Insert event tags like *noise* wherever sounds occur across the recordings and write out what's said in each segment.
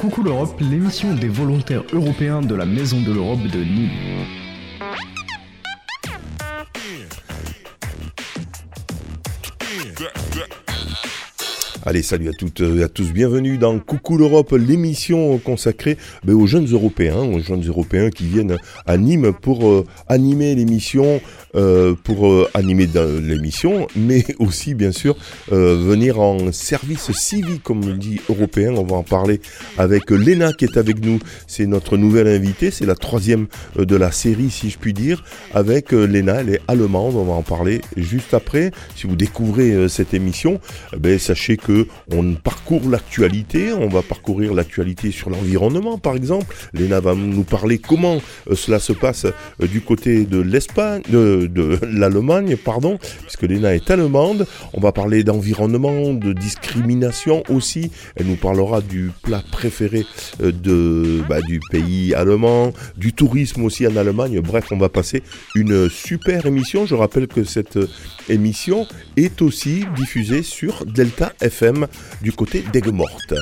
Coucou l'Europe, l'émission des volontaires européens de la Maison de l'Europe de Nîmes. Allez, salut à toutes et à tous, bienvenue dans Coucou l'Europe, l'émission consacrée ben, aux jeunes Européens, aux jeunes Européens qui viennent à Nîmes pour euh, animer l'émission, euh, pour euh, animer l'émission, mais *laughs* aussi bien sûr venir en service civique, comme on dit européen. On va en parler avec Léna qui est avec nous. C'est notre nouvelle invitée, c'est la troisième de la série, si je puis dire. Avec Léna, elle est allemande. On va en parler juste après. Si vous découvrez cette émission, ben, sachez que on parcourt l'actualité, on va parcourir l'actualité sur l'environnement par exemple. Léna va nous parler comment euh, cela se passe euh, du côté de l'Espagne, de, *laughs* l'Allemagne, pardon, puisque Léna est allemande. On va parler d'environnement, de discrimination aussi. Elle nous parlera du plat préféré euh, de, bah, du pays allemand, du tourisme aussi en Allemagne. Bref, on va passer une super émission. Je rappelle que cette émission est aussi diffusée sur Delta FM du côté d'Aigues-Mortes.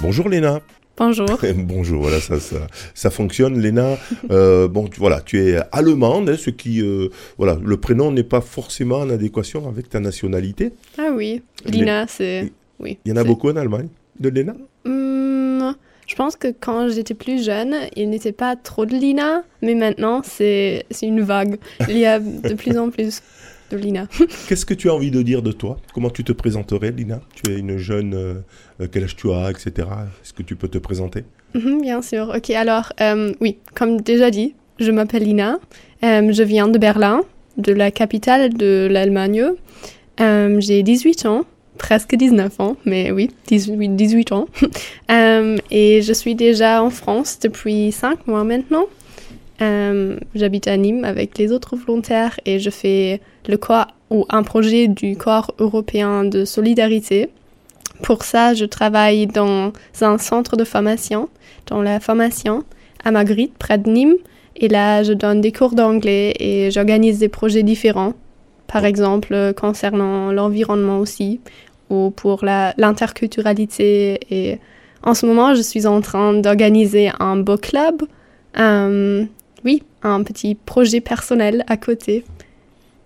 Bonjour Léna. Bonjour. *laughs* Bonjour, voilà, ça, ça, ça fonctionne. Léna, euh, bon, voilà, tu es allemande, hein, ce qui, euh, voilà, le prénom n'est pas forcément en adéquation avec ta nationalité. Ah oui, Lina, c'est, oui. Il y en a beaucoup en Allemagne, de Léna? Hmm, je pense que quand j'étais plus jeune, il n'était pas trop de Lina, mais maintenant, c'est une vague. Il y a de plus en plus de Lina. *laughs* Qu'est-ce que tu as envie de dire de toi? Comment tu te présenterais, Lina? Tu es une jeune, euh, euh, quel âge tu as, etc. Est-ce que tu peux te présenter? Mhm, Bien sûr. Ok, alors, euh, oui, comme déjà dit, je m'appelle Lina. je viens de Berlin, de la capitale de l'Allemagne. J'ai 18 ans presque 19 ans, mais oui, 18, 18 ans. *laughs* Euh, et je suis déjà en France depuis 5 mois maintenant. Euh, j'habite à Nîmes avec les autres volontaires et je fais le corps ou un projet du corps européen de solidarité. Pour ça, je travaille dans un centre de formation, dans la formation à Magritte, près de Nîmes. Et là, je donne des cours d'anglais et j'organise des projets différents par exemple concernant l'environnement aussi, ou pour l'interculturalité. Et en ce moment, je suis en train d'organiser un book club. Euh, oui, un petit projet personnel à côté.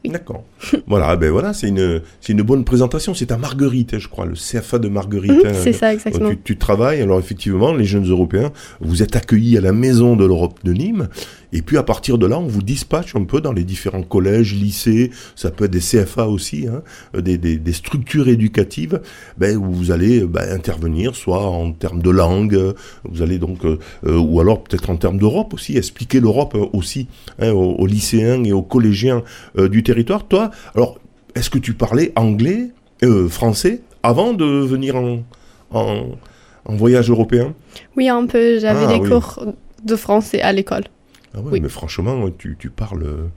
D'accord. *laughs* voilà, ben voilà, c'est une, une bonne présentation. C'est à Marguerite, je crois, le CFA de Marguerite. Hein. c'est ça, exactement. Tu, tu, travailles, alors effectivement, les jeunes Européens, vous êtes accueillis à la Maison de l'Europe de Nîmes. Et puis à partir de là, on vous dispatche un peu dans les différents collèges, lycées, ça peut être des CFA aussi, hein, des, des, des, structures éducatives, ben, où vous allez ben, intervenir, soit en termes de langue, vous allez donc, euh, ou alors peut-être en termes d'Europe aussi, expliquer l'Europe euh, aussi hein, aux, lycéens et aux collégiens euh, du territoire. Toi, alors, est-ce que tu parlais anglais, français, avant de venir en, en, en voyage européen? Oui, un peu. J'avais ah des cours de français à l'école. Ah oui. mais franchement, tu, tu parles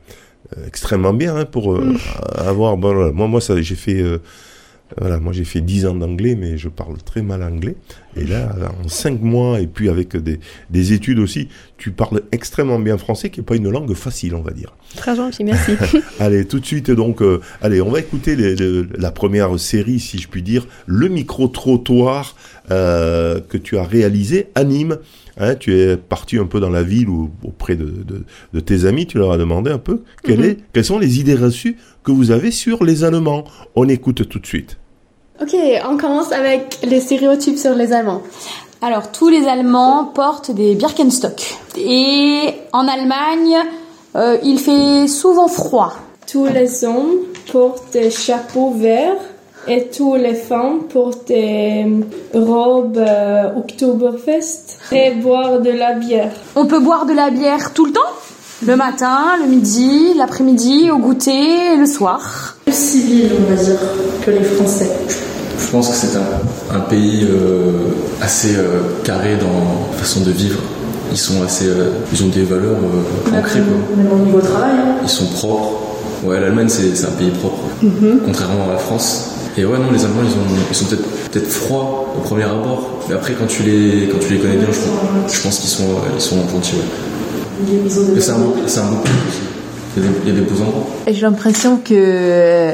euh, extrêmement bien hein, pour euh, mm. avoir. Bon, moi, moi, ça, j'ai fait. Euh, voilà, moi j'ai fait 10 ans d'anglais, mais je parle très mal anglais. Et là, en 5 mois, et puis avec des, des, études aussi, tu parles extrêmement bien français, qui n'est pas une langue facile, on va dire. Très gentil, merci. *laughs* allez, tout de suite, donc, allez, on va écouter la première série, si je puis dire, le micro-trottoir que tu as réalisé à Nîmes. Hein, tu es parti un peu dans la ville ou auprès de, de, tes amis, tu leur as demandé un peu quelle mhm. est, quelles sont les idées reçues que vous avez sur les Allemands. On écoute tout de suite. Ok, on commence avec les stéréotypes sur les Allemands. Alors, tous les Allemands portent des Birkenstock. Et en Allemagne, euh, il fait souvent froid. Tous les hommes portent des chapeaux verts et tous les femmes portent des robes euh, Oktoberfest et boire de la bière. On peut boire de la bière tout le temps? Le matin, le midi, l'après-midi, au goûter, le soir Plus civil, on va dire, que les Français. Je pense que c'est un, pays euh, assez euh, carré dans la façon de vivre. Ils sont assez, ils ont des valeurs ancrées. Même au niveau travail. Hein. Ils sont propres. Ouais, l'Allemagne c'est un pays propre, mhm. contrairement à la France. Et ouais, non, les Allemands, ils, ont, ils sont peut-être peut froids au premier abord, mais après, quand tu les, quand tu les connais bien, je, pense, qu'ils sont, ils sont gentils. Ouais. c'est un, un, bon pays aussi. Il y, a des, il y a des beaux endroits. J'ai l'impression que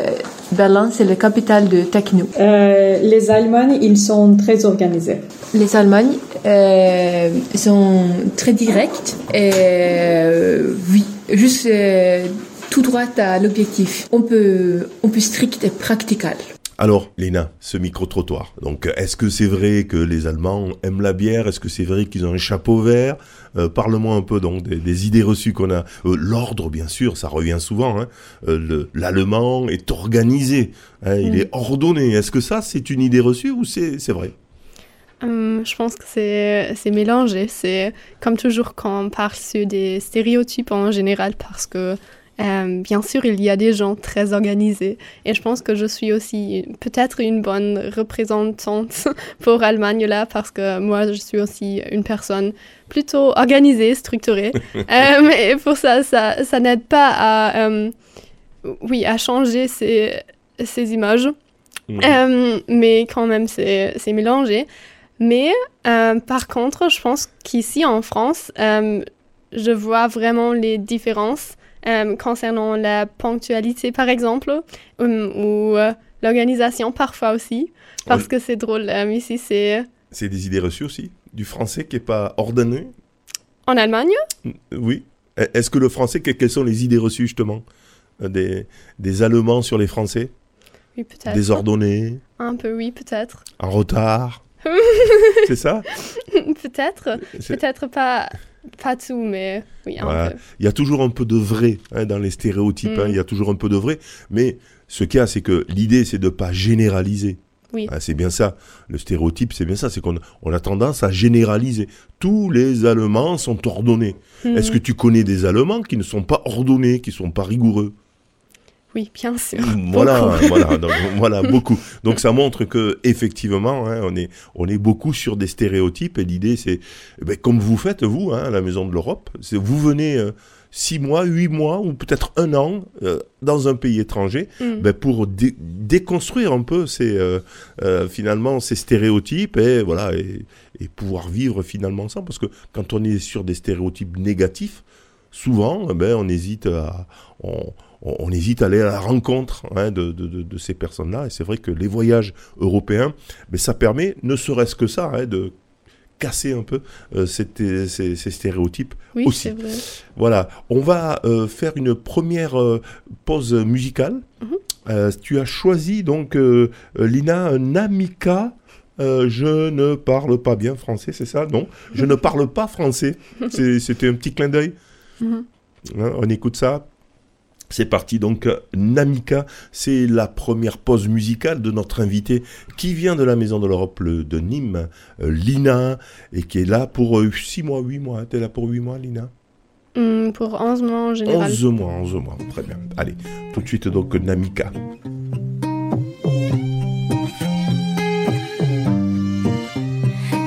Berlin, c'est la capitale de techno. Euh, les Allemands, ils sont très organisés. Les Allemands euh, sont très directs et euh, oui, juste euh, tout droit à l'objectif. On peut, on peut strict et practical. Alors, Léna, ce micro-trottoir. Donc, est-ce que c'est vrai que les Allemands aiment la bière? Est-ce que c'est vrai qu'ils ont un chapeau vert? Euh, Parle-moi un peu donc des, des idées reçues qu'on a. Euh, L'ordre, bien sûr, ça revient souvent. Hein. Euh, le- L'allemand est organisé, hein, il Mm. est ordonné. Est-ce que ça, c'est une idée reçue ou c'est vrai? Hum, je pense que c'est c'est mélangé. C'est comme toujours quand on parle sur des stéréotypes en général parce que euh, bien sûr il y a des gens très organisés et je pense que je suis aussi peut-être une bonne représentante *laughs* pour Allemagne là parce que moi je suis aussi une personne plutôt organisée, structurée. *laughs* Euh, et pour ça ça, ça n'aide pas à euh, oui à changer ces ces images. Euh, mais quand même, c'est c'est mélangé. Mais par contre, je pense qu'ici en France, je vois vraiment les différences euh, concernant la ponctualité, par exemple, ou, ou, euh, l'organisation parfois aussi. Parce Oui. que c'est drôle, euh, ici c'est C'est des idées reçues aussi Du français qui est pas ordonné? En Allemagne? Oui. E- Est-ce que le français, que- quelles sont les idées reçues justement des, des Allemands sur les Français? Oui, peut-être. Désordonnés, Un peu, oui, peut-être. en retard? *laughs* C'est ça? Peut-être. Peut-être pas, pas tout, mais oui, un Voilà. peu. Il y a toujours un peu de vrai hein, dans les stéréotypes. Mm. hein, il y a toujours un peu de vrai. Mais ce qu'il y a, c'est que l'idée, c'est de pas généraliser. Oui. Hein, c'est bien ça. Le stéréotype, c'est bien ça. C'est qu'on on a tendance à généraliser. Tous les Allemands sont ordonnés. Est-ce que tu connais des Allemands qui ne sont pas ordonnés, qui sont pas rigoureux? Oui, bien sûr. *laughs* Voilà, Beaucoup. *laughs* voilà, donc, voilà, *laughs* beaucoup. Donc ça montre que effectivement, hein, on est, on est beaucoup sur des stéréotypes. Et l'idée, c'est, eh ben, comme vous faites vous, hein, à la Maison de l'Europe, c'est vous venez euh, six mois, huit mois ou peut-être un an euh, dans un pays étranger, Mm. ben, pour dé- déconstruire un peu ces, euh, euh, finalement, ces stéréotypes et voilà et, et pouvoir vivre finalement ensemble. Parce que quand on est sur des stéréotypes négatifs, souvent, eh ben, on hésite à, on, on- on hésite à aller à la rencontre hein, de, de- de- de ces personnes-là. Et c'est vrai que les voyages européens, ben, ça permet, ne serait-ce que ça, hein, de casser un peu euh, ces, ces stéréotypes. Oui, aussi. vrai. Voilà, on va euh, faire une première euh, pause musicale. Mhm. Tu as choisi donc, Lina, Namika. Euh, je ne parle pas bien français, c'est ça? Non, je ne parle pas français. *laughs* C'était un petit clin d'œil. Mhm. Hein, on écoute ça. C'est parti, donc euh, Namika, c'est la première pause musicale de notre invité qui vient de la Maison de l'Europe le- de Nîmes, euh, Lina, et qui est là pour 6 mois, 8 mois. T'es là pour 8 mois, Lina? Hmm, pour 11 mois en général. 11 mois, 11 mois, très bien. Allez, tout de suite donc Namika.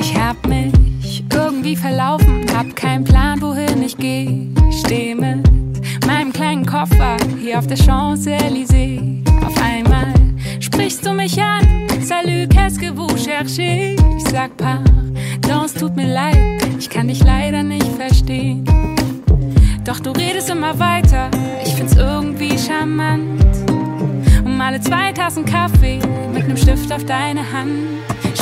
Ich hab mich irgendwie verlaufen, hab keinen Plan, wohin ich geh. Steh mit Koffer hier auf der Champs-Élysées. Auf einmal sprichst du mich an. Salut, qu'est-ce que vous cherchez? Ich sag pardon, es tut mir leid, ich kann dich leider nicht verstehen. Doch du redest immer weiter, ich find's irgendwie charmant. Um alle zwei Tassen Kaffee mit nem Stift auf deine Hand.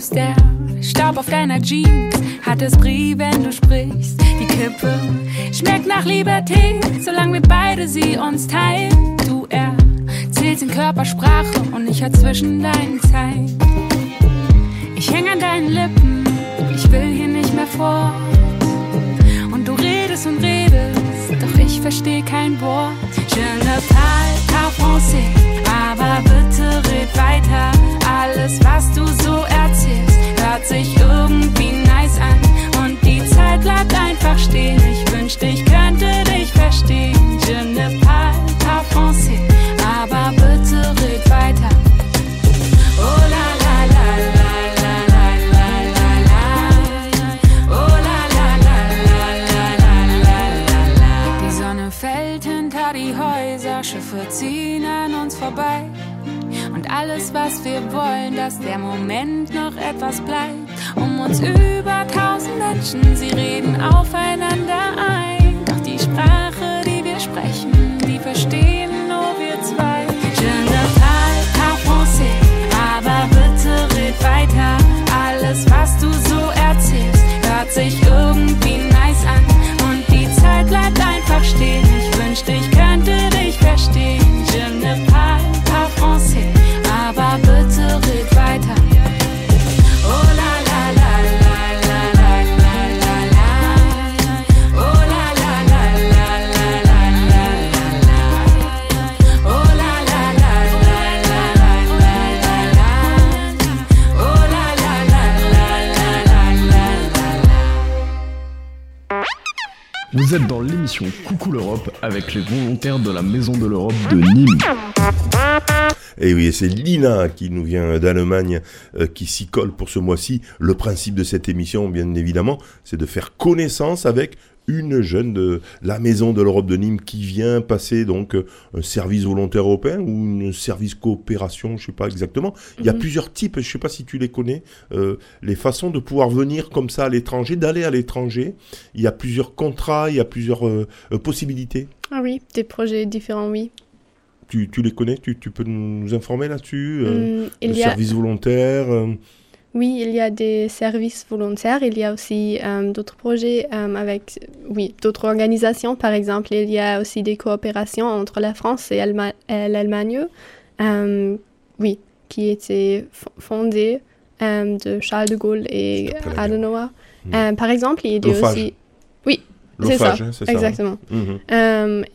Selbst der Staub auf deiner Jeans hat es Brie, wenn du sprichst. Die Kippe schmeckt nach Liberté, solange wir beide sie uns teilen. Du erzählst in Körpersprache und ich hör zwischen deinen Zeilen. Ich häng an deinen Lippen, ich will hier nicht mehr fort. Und du redest und redest, ich versteh kein Wort. Je ne parle pas français, aber bitte red weiter. Alles, was du so erzählst, hört sich irgendwie nice an. Und die Zeit bleibt einfach stehen. Ich wünschte, ich könnte dich verstehen. Je ne parle pas français, aber bitte red weiter. Schiffe ziehen an uns vorbei. Und alles, was wir wollen, dass der Moment noch etwas bleibt. Um uns über tausend Menschen, sie reden aufeinander ein. Doch die Sprache, die wir sprechen, die verstehen Vous êtes dans l'émission Coucou l'Europe avec les volontaires de la Maison de l'Europe de Nîmes. Et oui, c'est Lina qui nous vient d'Allemagne, euh, qui s'y colle pour ce mois-ci. Le principe de cette émission, bien évidemment, c'est de faire connaissance avec une jeune de la Maison de l'Europe de Nîmes qui vient passer donc euh, un service volontaire européen ou un service coopération, je sais pas exactement. Il y a Mhm. plusieurs types, je sais pas si tu les connais, euh, les façons de pouvoir venir comme ça à l'étranger, d'aller à l'étranger. Il y a plusieurs contrats, il y a plusieurs euh, possibilités. Ah oui, des projets différents, oui. Tu, tu les connais tu, tu peux nous informer là-dessus euh, Hum, Le a, service volontaire oui, il y a des services volontaires. Il y a aussi euh, d'autres projets euh, avec, oui, d'autres organisations. Par exemple, il y a aussi des coopérations entre la France et l'Allemagne, euh, oui, qui étaient fondées euh, de Charles de Gaulle et. Adenauer. Euh, par exemple, il y a aussi, oui, c'est ça, hein, ça. hein exactement.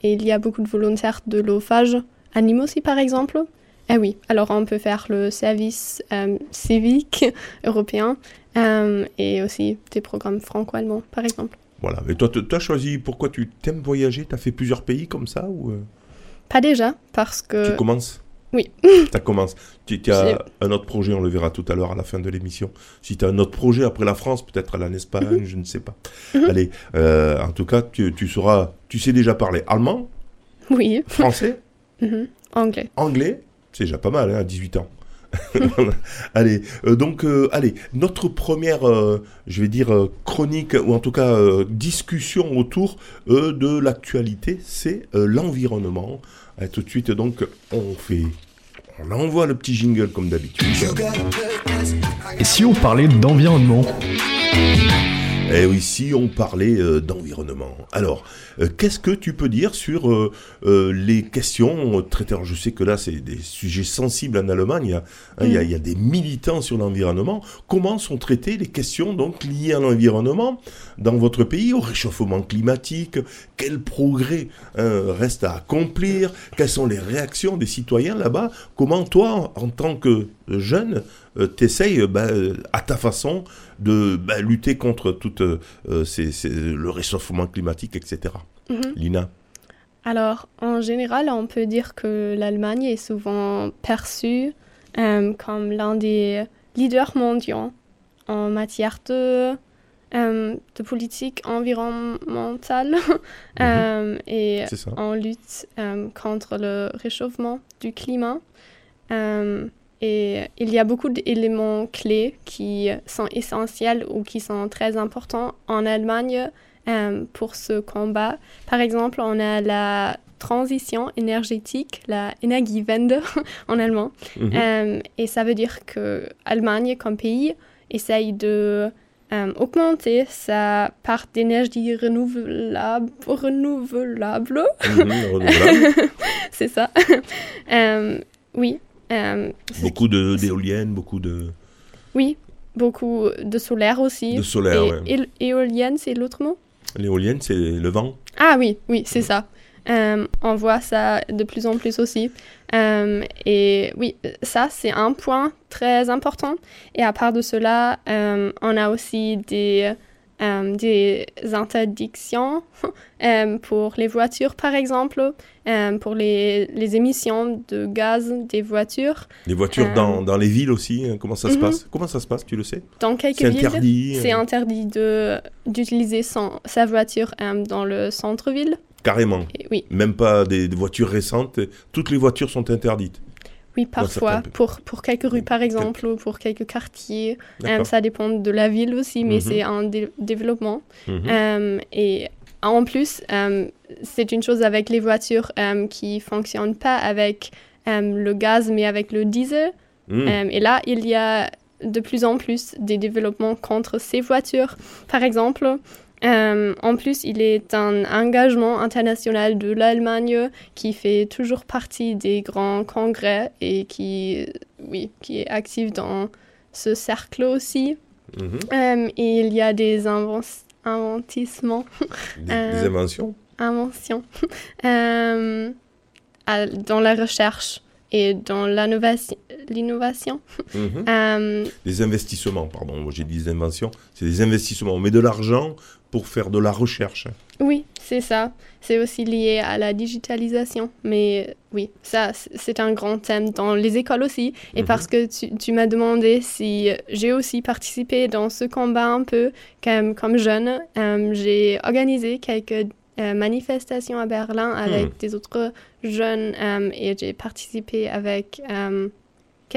Et il y a beaucoup de volontaires de l'OFAGE à Nîmes aussi, par exemple. Eh oui, alors on peut faire le service euh, civique *laughs* européen euh, et aussi des programmes franco-allemands, par exemple. Voilà. Et toi, tu as choisi pourquoi tu t'aimes voyager? Tu as fait plusieurs pays comme ça ou euh, Pas déjà, parce que... tu commences? Oui. *laughs* Tu commences. Tu as un autre projet, on le verra tout à l'heure à la fin de l'émission. Si tu as un autre projet après la France, peut-être aller en Espagne, je ne sais pas. Mhm. Allez, euh, en tout cas, tu, tu sauras, tu sais déjà parler allemand, Oui. français, *laughs* Mhm. Anglais. anglais, c'est déjà pas mal hein, à 18 ans. *laughs* allez, euh, donc, euh, allez, notre première, euh, je vais dire, chronique, ou en tout cas discussion autour de l'actualité, c'est l'environnement. Tout de suite, donc, on fait, on envoie le petit jingle comme d'habitude. Et si on parlait d'environnement? Et oui, si on parlait euh, d'environnement. Alors, euh, qu'est-ce que tu peux dire sur euh, les questions traitées? Alors, Je sais que là, c'est des sujets sensibles en Allemagne. Il y a, hein, il y a- il y a des militants sur l'environnement. Comment sont traitées les questions donc liées à l'environnement dans votre pays, au réchauffement climatique? Quel progrès hein, reste à accomplir? Quelles sont les réactions des citoyens là-bas? Comment toi, en tant que jeune, euh, t'essayes euh, bah, euh, à ta façon de bah, lutter contre tout euh, ces- ces- le réchauffement climatique, etc. Mhm. Lina Alors, en général, on peut dire que l'Allemagne est souvent perçue comme l'un des leaders mondiaux en matière de, euh, de politique environnementale *laughs* euh, et en lutte euh, contre le réchauffement du climat. Et il y a beaucoup d'éléments clés qui sont essentiels ou qui sont très importants en Allemagne euh, pour ce combat. Par exemple, on a la transition énergétique, la Energiewende *laughs* en allemand. Mhm. Euh, et ça veut dire que l'Allemagne, comme pays, essaye de euh, augmenter sa part d'énergie renouvelable. renouvelable. Mhm, renouvelable. *laughs* C'est ça. *laughs* Euh, oui. Euh, beaucoup de- d'éoliennes, beaucoup de, oui, beaucoup de solaire aussi. de solaire. et ouais. éolienne, c'est l'autre mot? L'éolienne, c'est le vent. Ah oui, oui, c'est ça. Euh, on voit ça de plus en plus aussi. Euh, et oui, ça, c'est un point très important. Et à part de cela, on a aussi des euh, des interdictions *laughs* euh, pour les voitures, par exemple, euh, pour les, les émissions de gaz des voitures. Les voitures dans, dans les villes aussi, hein, comment ça se Mhm. passe? Comment ça se passe, tu le sais? Dans quelques C'est villes, interdit c'est interdit de d'utiliser sa voiture dans le centre-ville. Carrément. Et Oui, Même pas des, des voitures récentes. Toutes les voitures sont interdites. Oui, parfois. Pour, pour quelques rues, par exemple, ou pour quelques quartiers. Euh, ça dépend de la ville aussi, mais Mhm. c'est un dé- développement. Mhm. Euh, et en plus, euh, c'est une chose avec les voitures qui fonctionnent pas avec le gaz, mais avec le diesel. Euh, et là, il y a de plus en plus des développements contre ces voitures. Par exemple, euh, en plus, il est un engagement international de l'Allemagne qui fait toujours partie des grands congrès et qui, oui, qui est actif dans ce cercle aussi. Mhm. Euh, et il y a des inven- inventissements, Des, Euh, des inventions. inventions euh, à- dans la recherche et dans l'innovation. L'innovation. Mhm. Euh, Des investissements, pardon. J'ai dit des inventions. C'est des investissements. On met de l'argent pour faire de la recherche. oui, c'est ça. C'est aussi lié à la digitalisation. Mais oui, ça, c'est un grand thème dans les écoles aussi. Et Mhm. parce que tu, tu m'as demandé si j'ai aussi participé dans ce combat un peu comme, comme jeune, euh, j'ai organisé quelques euh, manifestations à Berlin avec Mhm. des autres jeunes euh, et j'ai participé avec euh,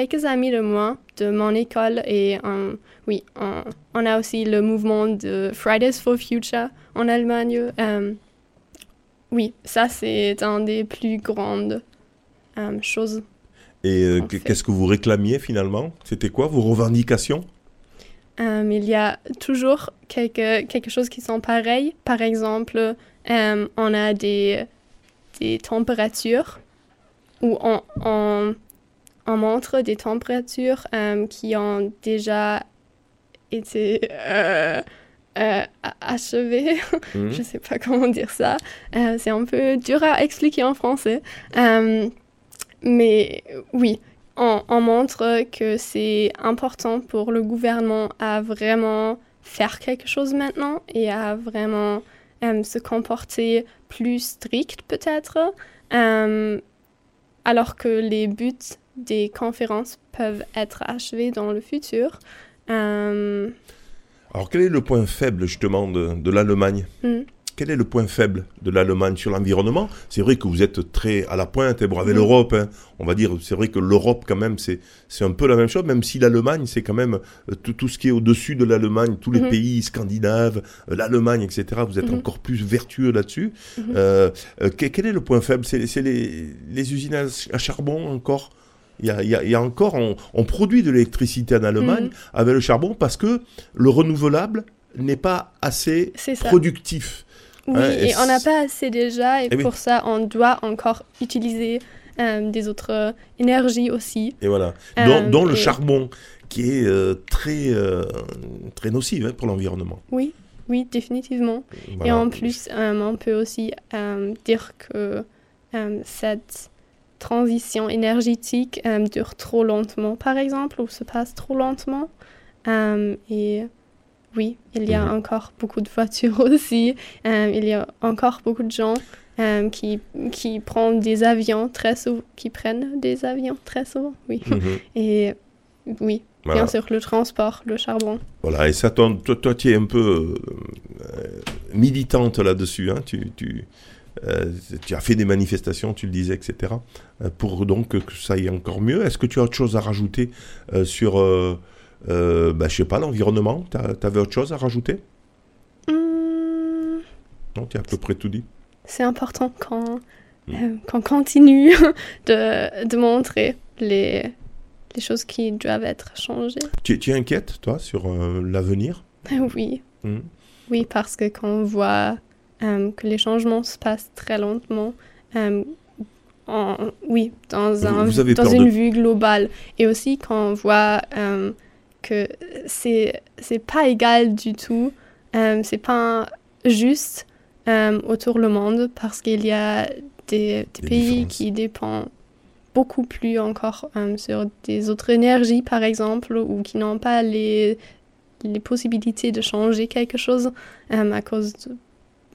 quelques amis de moi de mon école et oui, on, on a aussi le mouvement de Fridays for Future en Allemagne. Euh, oui, ça c'est un des plus grandes euh, choses. Et euh, qu'est-ce que vous réclamiez finalement? C'était quoi vos revendications? Il y a toujours quelque, quelque chose qui sont pareils. Par exemple, on a des, des températures où on, on, on montre des températures euh, qui ont déjà été euh, euh. Mhm. *laughs* Je sais pas comment dire ça. Euh, c'est un peu dur à expliquer en français. Euh, mais oui, on, on montre que c'est important pour le gouvernement à vraiment faire quelque chose maintenant et à vraiment se comporter plus strict peut-être. Alors que les buts des conférences peuvent être achevés dans le futur. Euh, Alors, quel est le point faible justement de, de l'Allemagne? Hmm. Quel est le point faible de l'Allemagne sur l'environnement? C'est vrai que vous êtes très à la pointe, et bon, avec Mhm. l'Europe, hein, on va dire, c'est vrai que l'Europe quand même, c'est c'est un peu la même chose, même si l'Allemagne, c'est quand même euh, tout, tout ce qui est au-dessus de l'Allemagne, tous les Mhm. pays scandinaves, euh, l'Allemagne, etc., vous êtes Mhm. encore plus vertueux là-dessus. Euh, que- quel est le point faible? C'est c'est les, les usines à, à charbon encore? Il y, a, il y a- il y a encore, on, on produit de l'électricité en Allemagne Mhm. avec le charbon parce que le renouvelable n'est pas assez productif. Oui, Hein, et et on n'a pas assez déjà, et Eh oui. pour ça, on doit encore utiliser euh, des autres euh, énergies aussi. Et voilà. Euh, dont, dont le charbon qui est euh, très, euh, très nocif hein, pour l'environnement. Oui, oui, définitivement. Et en plus, euh, on peut aussi euh, dire que euh, cette transition énergétique euh, dure trop lentement, par exemple, ou se passe trop lentement. Euh, et oui, il y a Mhm. encore beaucoup de voitures *laughs* aussi. Euh, il y a encore beaucoup de gens qui, qui prennent des avions très souvent, qui prennent des avions très souvent, oui. Mhm. *laughs* Et oui, Voilà. bien sûr, le transport, le charbon. Voilà, et ça, toi, toi, toi, tu es un peu militante là-dessus. Hein, tu, tu, tu as fait des manifestations, tu le disais, etc. euh, pour donc que ça aille encore mieux. Est-ce que tu as autre chose à rajouter euh, sur, euh, euh, bah, je sais pas, l'environnement? Tu avais autre chose à rajouter? Hmm, Non, tu as à peu près tout dit. c'est important qu'on Mm. euh, qu'on continue *laughs* de, de montrer les, les choses qui doivent être changées. Tu, tu es inquiète, toi, sur euh, l'avenir? *laughs* Oui, Mhm. oui, parce que quand on voit euh, que les changements se passent très lentement, euh, en- oui, dans, un, une de- vue globale. Et aussi quand on voit euh, que c'est c'est pas égal du tout, euh, c'est pas juste autour le monde parce qu'il y a des, des Des pays qui dépendent beaucoup plus encore sur des autres énergies, par exemple, ou qui n'ont pas les les possibilités de changer quelque chose à cause de,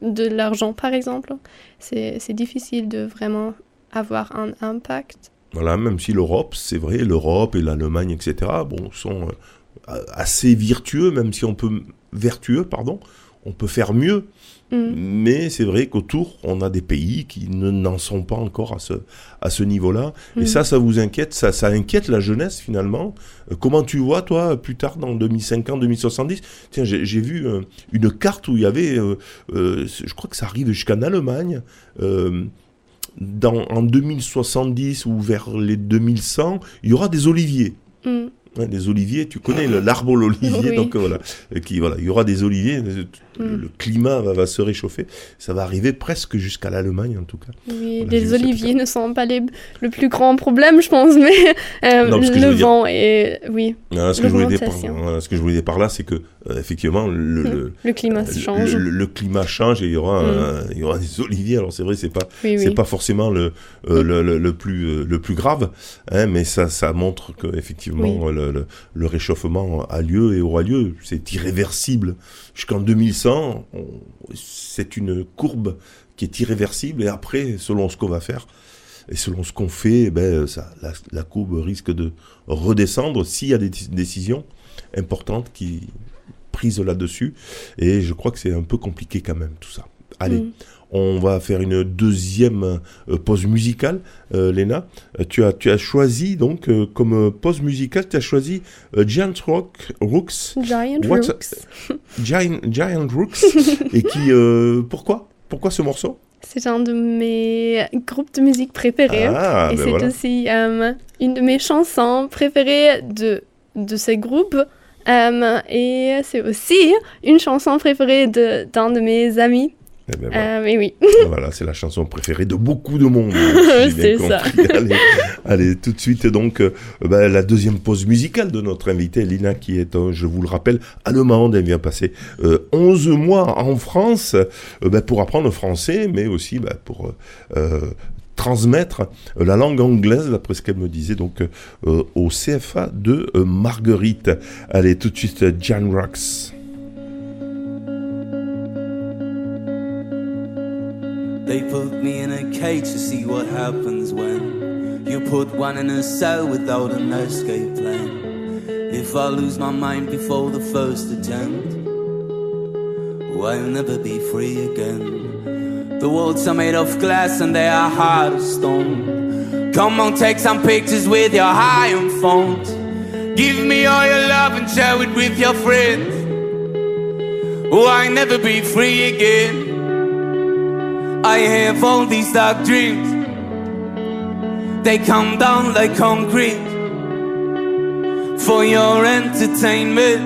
de l'argent, par exemple. C'est difficile de vraiment avoir un impact. Voilà, même si l'Europe, c'est vrai, l'Europe et l'Allemagne, etc., bon, sont euh, assez vertueux, même si on peut vertueux, pardon, on peut faire mieux. Mm. Mais c'est vrai qu'autour, on a des pays qui ne n'en sont pas encore à ce, à ce niveau-là. Et Mm. ça, ça vous inquiète ça, ça inquiète la jeunesse finalement. Euh, comment tu vois, toi, plus tard, dans 2050, 2070 Tiens, j'ai vu euh, une carte où il y avait, euh, je crois que ça arrive jusqu'en Allemagne. dans, en 2070 ou vers les 2100, il y aura des oliviers. Mm. Hein, des oliviers, tu connais l'arbre l'olivier, *laughs* Oui. donc voilà, qui voilà, il y aura des oliviers, euh, Mm. le climat va, va se réchauffer, ça va arriver presque jusqu'à l'Allemagne en tout cas. Oui, Voilà, les oliviers ne sont pas les, le plus grand problème, je pense, mais euh, Non, le vent et oui, ce, que je voulais dire par, voilà, ce que je voulais dire par là, c'est que euh, effectivement le, le- le climat le- change. le- climat change et il y aura, Mm. euh, il y aura des oliviers. Alors c'est vrai, c'est pas oui, c'est oui. pas forcément le, euh, le, plus euh, le plus grave, hein, mais ça ça montre que effectivement le, le réchauffement a lieu et aura lieu. C'est irréversible jusqu'en 2100. on- C'est une courbe qui est irréversible et après, selon ce qu'on va faire et selon ce qu'on fait, eh ben ça, la, courbe risque de redescendre s'il y a des dé- décisions importantes qui prises là-dessus. Et je crois que c'est un peu compliqué quand même tout ça. Allez. Mm. On va faire une deuxième euh, pause musicale, euh, Léna. Euh, tu, as, tu as choisi donc comme pause musicale, tu as choisi Giant Rock, Rooks, Giant What's- Rooks. *laughs* Giant, Giant Rooks, *laughs* et qui pourquoi? Pourquoi ce morceau? C'est un de mes groupes de musique préférés. Ah, et ben c'est voilà. aussi euh, une de mes chansons préférées de, de ces groupes. Euh, et c'est aussi une chanson préférée de- d'un de, mes amis. Eh ben voilà. Euh, mais oui. *laughs* Voilà, c'est la chanson préférée de beaucoup de monde. hein, *laughs* si C'est ça. *laughs* Allez, allez, tout de suite, donc, euh, bah, la deuxième pause musicale de notre invitée, Lina, qui est, euh, je vous le rappelle, allemande. Elle vient passer euh, 11 mois en France euh, bah, pour apprendre le français, mais aussi bah, pour euh, euh, transmettre euh, la langue anglaise, d'après ce qu'elle me disait, donc euh, au CFA de euh, Marguerite. Allez, tout de suite, euh, Jan Rocks. They put me in a cage to see what happens when you put one in a cell without an escape plan. If I lose my mind before the first attempt, oh, I'll never be free again. The walls are made of glass and they are hard as stone. Come on, take some pictures with your iron phones. Give me all your love and share it with your friends. Oh, I'll never be free again. I have all these dark dreams. They come down like concrete for your entertainment.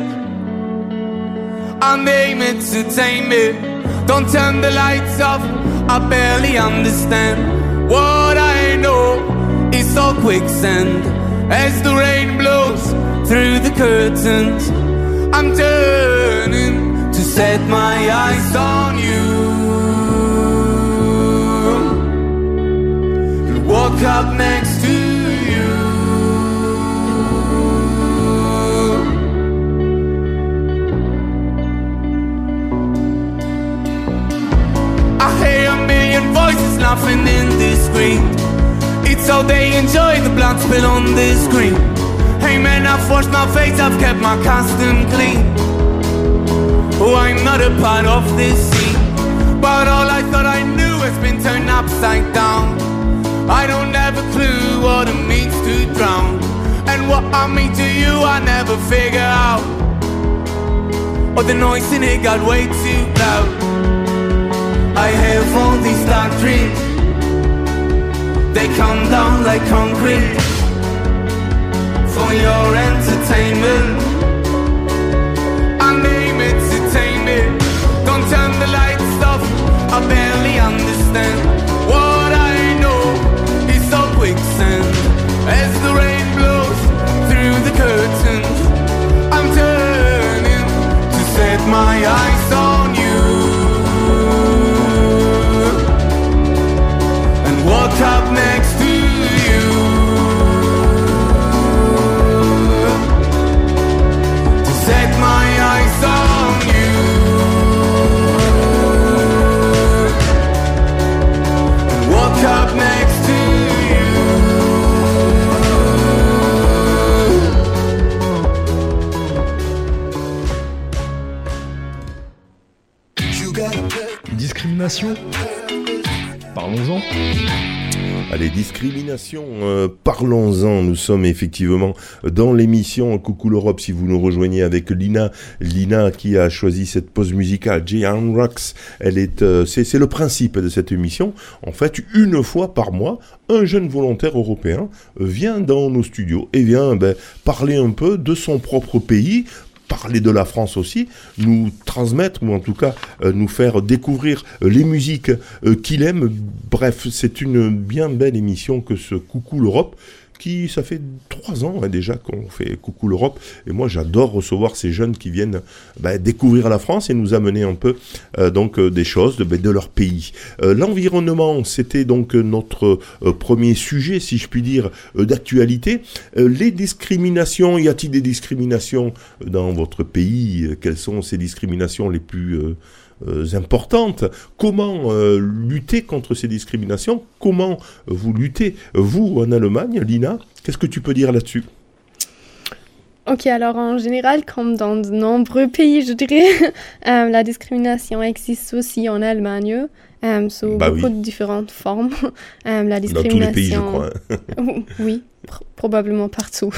I'm aiming to tame it. Don't turn the lights off. I barely understand what I know. It's all quicksand as the rain blows through the curtains. I'm turning to set my eyes on you. Walk up next to you. I hear a million voices laughing in this screen. It's how they enjoy the blood spill on the screen. Hey man, I've washed my face, I've kept my costume clean. Oh, I'm not a part of this scene. But all I thought I knew has been turned upside down. I don't have a clue what it means to drown. And what I mean to you, I never figure out. Or the noise in it got way too loud. I have all these dark dreams. They come down like concrete for your entertainment. Parlons-en. Nous sommes effectivement dans l'émission Coucou l'Europe. Si vous nous rejoignez avec Lina, Lina qui a choisi cette pause musicale, J. Rocks. Elle est, euh, c'est, c'est le principe de cette émission. En fait, une fois par mois, un jeune volontaire européen vient dans nos studios et vient ben, parler un peu de son propre pays parler de la France aussi, nous transmettre ou en tout cas euh, nous faire découvrir euh, les musiques euh, qu'il aime. Bref, c'est une bien belle émission que ce Coucou l'Europe qui, ça fait trois ans hein, déjà qu'on fait Coucou l'Europe, et moi j'adore recevoir ces jeunes qui viennent bah, découvrir la France et nous amener un peu euh, donc euh, des choses de, bah, de leur pays. Euh, L'environnement, c'était donc notre premier sujet, si je puis dire, d'actualité. Les discriminations, y a-t-il des discriminations dans votre pays? Quelles sont ces discriminations les plus euh, euh, importantes. Comment euh, lutter contre ces discriminations? Comment vous luttez, vous, en Allemagne, Lina Qu'est-ce que tu peux dire là-dessus? Ok, alors en général, comme dans de nombreux pays, je dirais, *laughs* euh, la discrimination existe aussi en Allemagne, euh, sous Bah beaucoup oui. de différentes formes. *laughs* Euh, la Dans discrimination. tous les pays, je crois. hein. *laughs* oui, pr- probablement partout.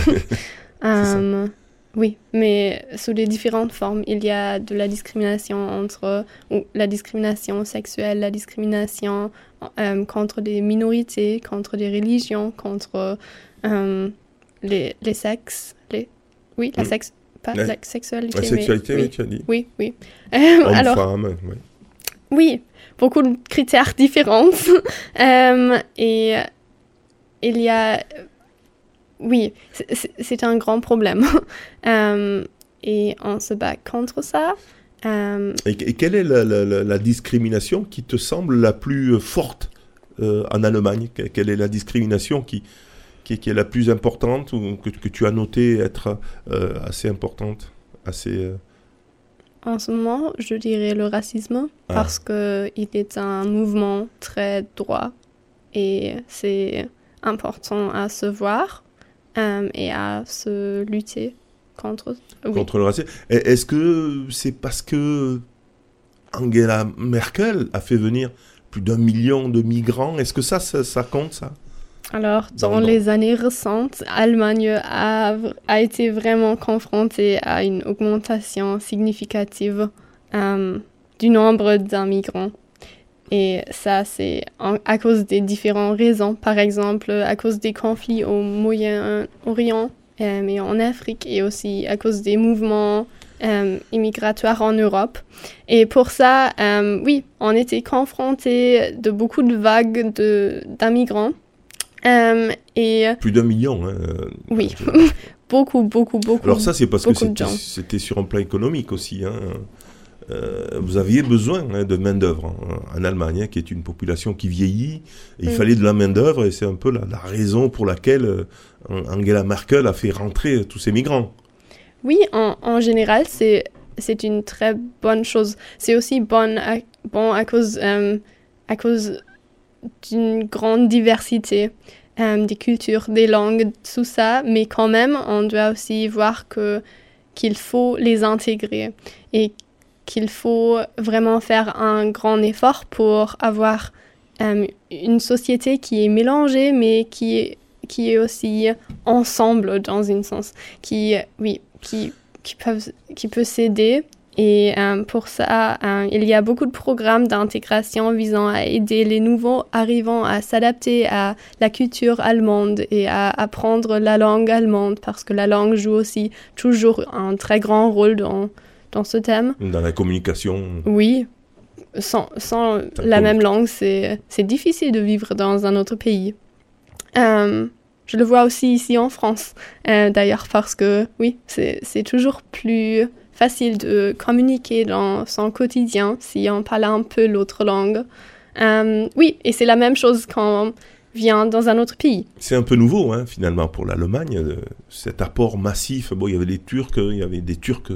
Euh, oui, mais sous les différentes formes, il y a de la discrimination entre ou la discrimination sexuelle, la discrimination euh, contre des minorités, contre des religions, contre euh, les, les sexes, les oui, la Mm. sexe, pas La- la sexualité. La mais- sexualité, oui, oui, tu as dit. oui, oui. Euh, Homme, *laughs* alors, femme, oui. oui, beaucoup de critères différents. *laughs* Euh, et il y a... Oui, c'est- un grand problème. *laughs* Euh, et on se bat contre ça. Euh, Et, et quelle est la, la- la- la discrimination qui te semble la plus forte euh, en Allemagne? Que- Quelle est la discrimination qui, qui, qui est la plus importante ou que, que tu as noté être euh, assez importante assez, euh, en ce moment, je dirais le racisme Ah. parce que il est un mouvement très droit et c'est important à se voir euh, et à se lutter contre. Oui. contre le racisme Est-ce que c'est parce que Angela Merkel a fait venir plus d'un million de migrants? Est-ce que ça, ça, ça compte, ça? Alors, dans les années récentes, Allemagne a, a été vraiment confrontée à une augmentation significative euh, du nombre d'immigrants. Et ça, c'est à cause des différentes raisons. Par exemple, à cause des conflits au Moyen-Orient euh, et en Afrique, et aussi à cause des mouvements euh, immigratoires en Europe. Et pour ça, euh, oui, on était confrontés de beaucoup de vagues de- d'immigrants. Euh, et Plus d'un million. hein, oui, *laughs* beaucoup, beaucoup, beaucoup. Alors ça, c'est parce que de c'était sur un plan économique aussi. hein. Euh, vous aviez besoin hein, de main-d'œuvre en, en Allemagne, hein, qui est une population qui vieillit. Et Il Mm. fallait de la main-d'œuvre et c'est un peu la, la raison pour laquelle euh, Angela Merkel a fait rentrer tous ces migrants. Oui, en, en général, c'est c'est une très bonne chose. C'est aussi bon à, bon à cause euh, à cause d'une grande diversité euh, des cultures, des langues, tout ça. Mais quand même, on doit aussi voir que qu'il faut les intégrer et qu'il faut vraiment faire un grand effort pour avoir euh, une société qui est mélangée, mais qui est qui est aussi ensemble dans un sens, qui oui, qui qui peuvent qui peut s'aider. Et euh, pour ça euh, il y a beaucoup de programmes d'intégration visant à aider les nouveaux arrivants à s'adapter à la culture allemande et à apprendre la langue allemande parce que la langue joue aussi toujours un très grand rôle dans dans ce thème. Dans la communication, Oui, sans, sans la même langue, c'est difficile de vivre dans un autre pays. Euh, je le vois aussi ici en France, euh, d'ailleurs, parce que oui, c'est toujours plus facile de communiquer dans son quotidien si on parle un peu l'autre langue. Euh, oui, et c'est la même chose quand on vient dans un autre pays. c'est un peu nouveau hein, finalement pour l'Allemagne, cet apport massif. Bon, il y avait les Turcs, il y avait des Turcs,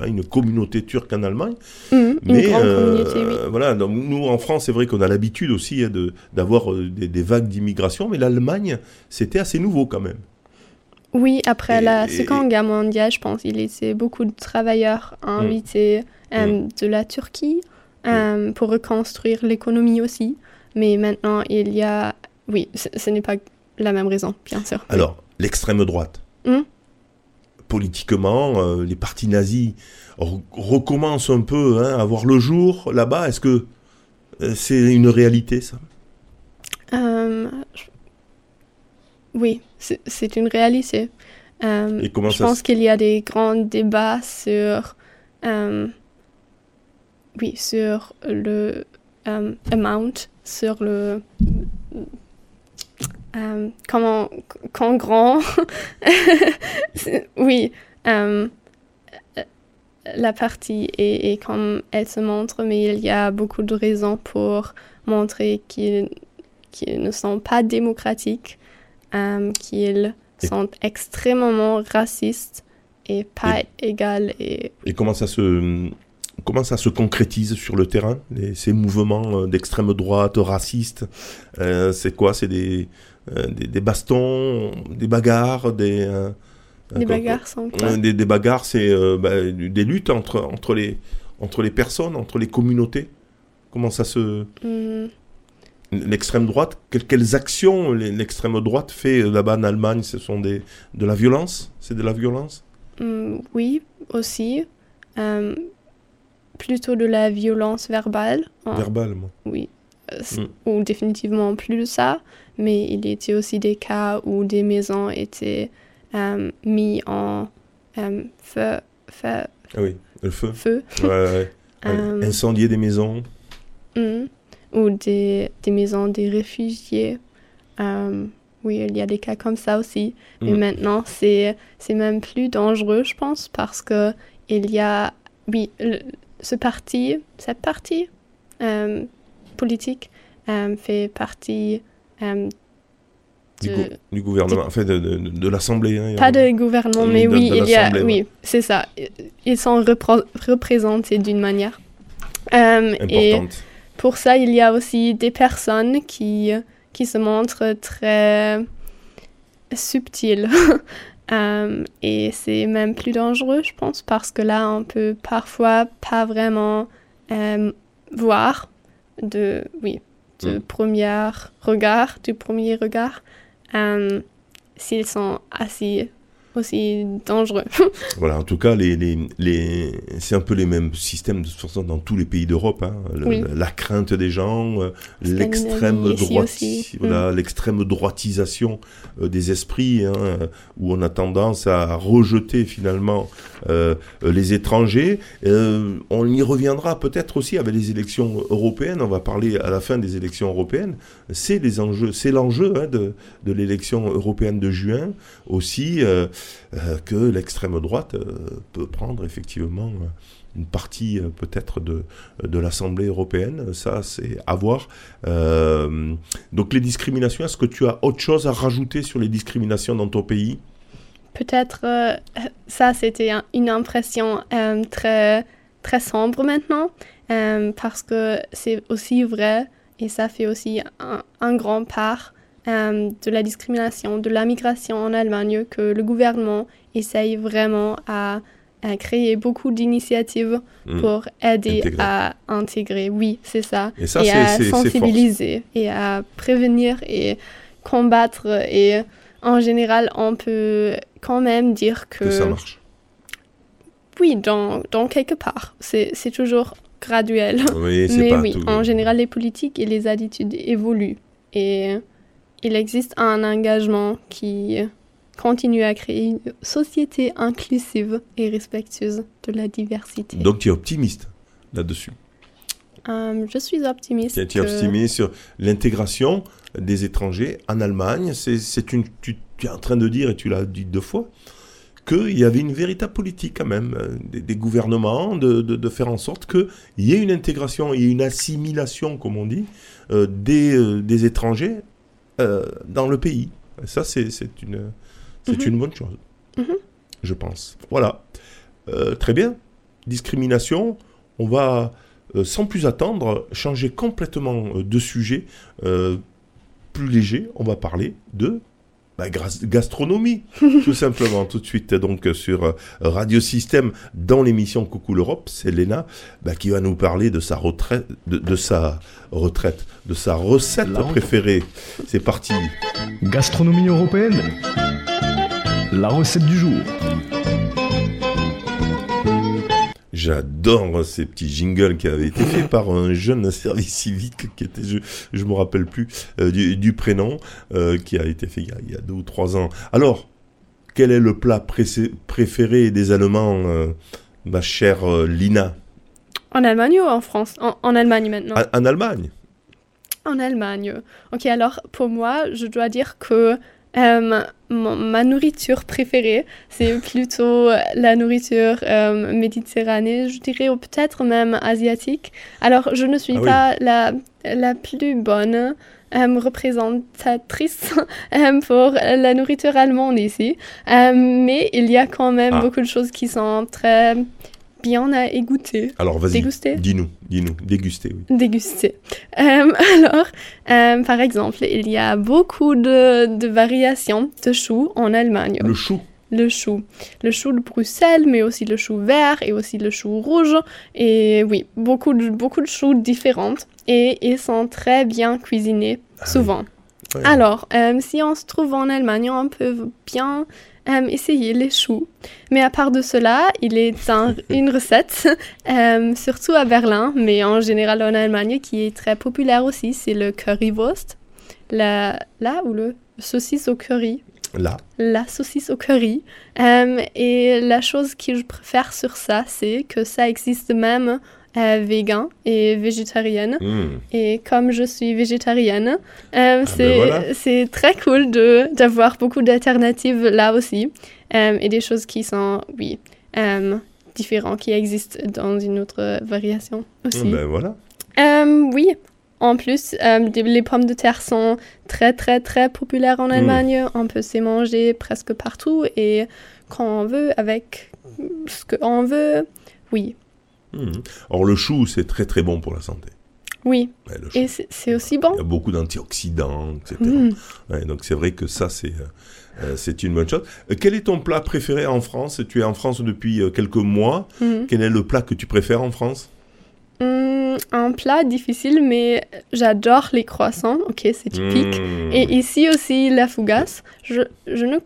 hein, une communauté turque en Allemagne. Une Mais euh, oui. voilà, donc nous en France, c'est vrai qu'on a l'habitude aussi hein, de d'avoir euh, des, des vagues d'immigration, mais l'Allemagne, c'était assez nouveau quand même. Oui, après Et- la Seconde Guerre mondiale, je pense, il était beaucoup de travailleurs invités euh, de la Turquie, pour reconstruire l'économie aussi. Mais maintenant, il y a... Oui, ce, ce n'est pas la même raison, bien sûr. Alors, l'extrême droite. Politiquement, euh, les partis nazis re- recommencent un peu hein, à voir le jour là-bas. Est-ce que euh, c'est une réalité, ça? Euh, Oui, c'est une réalité. Euh, Et comment je ça pense se- qu'il y a des grands débats sur, euh, oui, sur le amount, sur le euh, comment, quand grand, *laughs* oui, euh, la partie et, et comme elle se montre, mais il y a beaucoup de raisons pour montrer qu'ils ne sont pas démocratiques, euh, qu'ils Et- sont extrêmement racistes et pas égales. Et Et comment ça se comment ça se concrétise sur le terrain les- ces mouvements d'extrême droite racistes? Euh, C'est quoi? C'est des, des des bastons, des bagarres, des euh, les euh, bagarres sont quoi Euh, des, des bagarres, c'est euh, bah, des luttes entre, entre, les, entre les personnes, entre les communautés. Comment ça se... Hmm, L'extrême droite, quelles, actions l'extrême droite fait euh, là-bas en Allemagne? Ce sont des, de la violence? C'est de la violence? Hmm, oui, aussi. Euh, plutôt de la violence verbale. en- Verbalement. Oui, euh, c- Mm. ou définitivement plus de ça, mais il y était aussi des cas où des maisons étaient euh, mis en euh, feu, feu, Ah oui, le feu. feu Ouais, ouais. *laughs* Euh, Incendier des maisons. mm, ou des, des maisons des réfugiés. Euh, oui, il y a des cas comme ça aussi. Mais Mm. maintenant, c'est c'est même plus dangereux, je pense, parce que il y a, oui, le- ce parti, cette partie euh, politique euh, fait partie euh, Du, de- gou- du gouvernement, enfin de, de, de l'Assemblée. hein, pas de gouvernement, mais oui, il y a, oui, c'est ça. Ils sont représentés d'une manière. Euh, et pour ça, il y a aussi des personnes qui, qui se montrent très subtiles. *laughs* Euh, et c'est même plus dangereux, je pense, parce que là, on peut parfois pas vraiment euh, voir de, oui, de Mm. premier regard, du premier regard, euh, s'ils sont assez aussi dangereux. *laughs* Voilà, en tout cas, les, les, les... c'est un peu les mêmes systèmes de façon dans tous les pays d'Europe. hein. Oui. La crainte des gens, euh, l'extrême. Mm. voilà, l'extrême droitisation euh, des esprits, hein, euh, où on a tendance à rejeter finalement euh, les étrangers. Euh, on y reviendra peut-être aussi avec les élections européennes. On va parler à la fin des élections européennes. C'est les enjeux, c'est l'enjeu hein, de, de l'élection européenne de juin aussi. Euh, que l'extrême droite euh, peut prendre effectivement euh, une partie peut-être de, de l'Assemblée européenne. Ça, c'est à voir. Donc les discriminations, est-ce que tu as autre chose à rajouter sur les discriminations dans ton pays? Peut-être ça, c'était un- une impression très, très sombre maintenant, parce que c'est aussi vrai, et ça fait aussi un, un grand part euh, de la discrimination, de la migration en Allemagne, que le gouvernement essaye vraiment à, à créer beaucoup d'initiatives Hmm. pour aider Intégrer. à intégrer. Oui, c'est ça. Et ça, et à sensibiliser et à prévenir et combattre. Et en général, on peut quand même dire que, Que ça marche. oui, dans, dans quelque part, c'est toujours graduel. Oui, Mais pas oui, tout. en général, les politiques et les attitudes évoluent. Et il existe un engagement qui continue à créer une société inclusive et respectueuse de la diversité. Donc tu es optimiste là-dessus. Euh, je suis optimiste. Tu es- tu es que- optimiste sur l'intégration des étrangers en Allemagne. C'est, une, tu, tu es en train de dire, et tu l'as dit deux fois, qu'il y avait une véritable politique quand même euh, des, des gouvernements de, de, de faire en sorte qu'il y ait une intégration et une assimilation, comme on dit, euh, des, euh, des étrangers euh, dans le pays. Ça, c'est, c'est, une, c'est Mhm. une bonne chose, Mhm. je pense. Voilà. Euh, très bien. Discrimination, on va, euh, sans plus attendre, changer complètement de sujet, plus léger. On va parler de bah, gastronomie, *laughs* tout simplement. Tout de suite, donc, sur euh, Radio Système, dans l'émission Coucou l'Europe, c'est Léna bah, qui va nous parler de sa retraite, de, de sa retraite, de sa recette La préférée. C'est parti. Gastronomie européenne. La recette du jour. J'adore ces petits jingles qui avaient été faits par un jeune *laughs* service civique qui était, je, je me rappelle plus euh, du, du prénom, euh, qui a été fait il y a, il y a deux ou trois ans. Alors, quel est le plat préféré des Allemands, euh, ma chère Lina? En Allemagne ou en France? En, en Allemagne maintenant. En, en Allemagne? En Allemagne. Ok, alors pour moi, je dois dire que euh, ma nourriture préférée, c'est plutôt la nourriture euh, méditerranée, je dirais, ou peut-être même asiatique. Alors, je ne suis Ah oui. pas la, la plus bonne euh, représentatrice *laughs* euh, pour la nourriture allemande ici, mais il y a quand même Ah. beaucoup de choses qui sont très bien à égoutter. Alors vas-y, Déguster dis-nous, dis-nous, déguster, oui. déguster. Euh, *laughs* alors, euh, par exemple, il y a beaucoup de, de variations de choux en Allemagne. Le chou, Le chou. Le chou de Bruxelles, mais aussi le chou vert et aussi le chou rouge. Et oui, beaucoup de, beaucoup de choux différents. Et ils sont très bien cuisinés, souvent. Ouais. Alors, euh, si on se trouve en Allemagne, on peut bien euh, essayer les choux. Mais à part de cela, il est un- *laughs* une recette, euh, surtout à Berlin, mais en général en Allemagne, qui est très populaire aussi, c'est le currywurst. La, là, ou le saucisse au curry? Là, la saucisse au curry. Euh, et la chose que je préfère sur ça, c'est que ça existe même euh, vegan et végétarienne. Hmm. Et comme je suis végétarienne, euh, c'est voilà. c'est très cool d'avoir beaucoup d'alternatives là aussi. Euh, et des choses qui sont, oui, euh, différentes, qui existent dans une autre variation aussi. ben voilà. Euh, oui. En plus, les pommes de terre sont très, très, très populaires en Mm. Allemagne. On peut s'y manger presque partout et quand on veut, avec ce qu'on veut. Oui, Hmm. Or le chou, c'est très très bon pour la santé. oui. Ouais. Et c'est aussi bon. Il y a beaucoup d'antioxydants, etc. Mm. Ouais, donc c'est vrai que ça, c'est euh, euh, c'est une bonne chose. Euh, quel est ton plat préféré en France? Tu es en France depuis euh, quelques mois. Mhm. Quel est le plat que tu préfères en France? Hum, un plat difficile, mais j'adore les croissants. Ok, c'est typique. Hmm. Et ici aussi, la fougasse. Je, je ne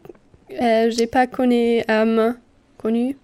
euh, j'ai pas connu, euh, connu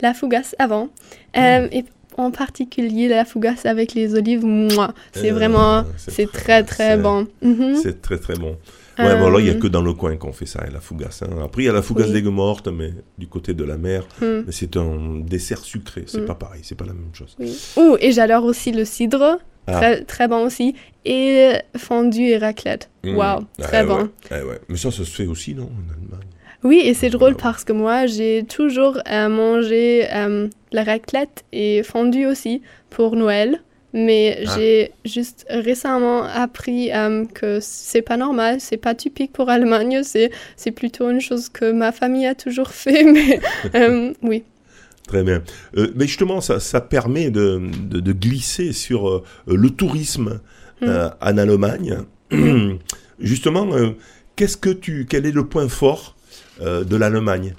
la fougasse avant. Euh, Et en particulier la fougasse avec les olives, moi, c'est Euh, vraiment, c'est très- très bon. Mhm. C'est très très bon. Ouais, bon, là, il n'y a que dans le coin qu'on fait ça, hein, la fougasse. hein. Après, il y a la fougasse Oui. d'aigues mortes, mais du côté de la mer. Mais c'est un dessert sucré, c'est Mm. pas pareil, c'est pas la même chose. oui. Ouh, et j'adore aussi le cidre, Ah. très, très bon aussi. Et fondue et raclette. Mm. Waouh, Ouais, très bon. ouais, ouais. Mais ça, ça se fait aussi, non, en Allemagne? Oui, et c'est drôle parce que moi, j'ai toujours euh, mangé euh, la raclette et fondue aussi pour Noël. Mais Ah. j'ai juste récemment appris euh, que c'est pas normal, c'est pas typique pour l'Allemagne, c'est, plutôt une chose que ma famille a toujours *laughs* fait. Mais *laughs* euh, oui, Très bien. Euh, mais justement, ça, ça permet de, de, de glisser sur le tourisme euh, en Allemagne. *clears throat* justement, qu'est-ce que tu, quel est le point fort de l'Allemagne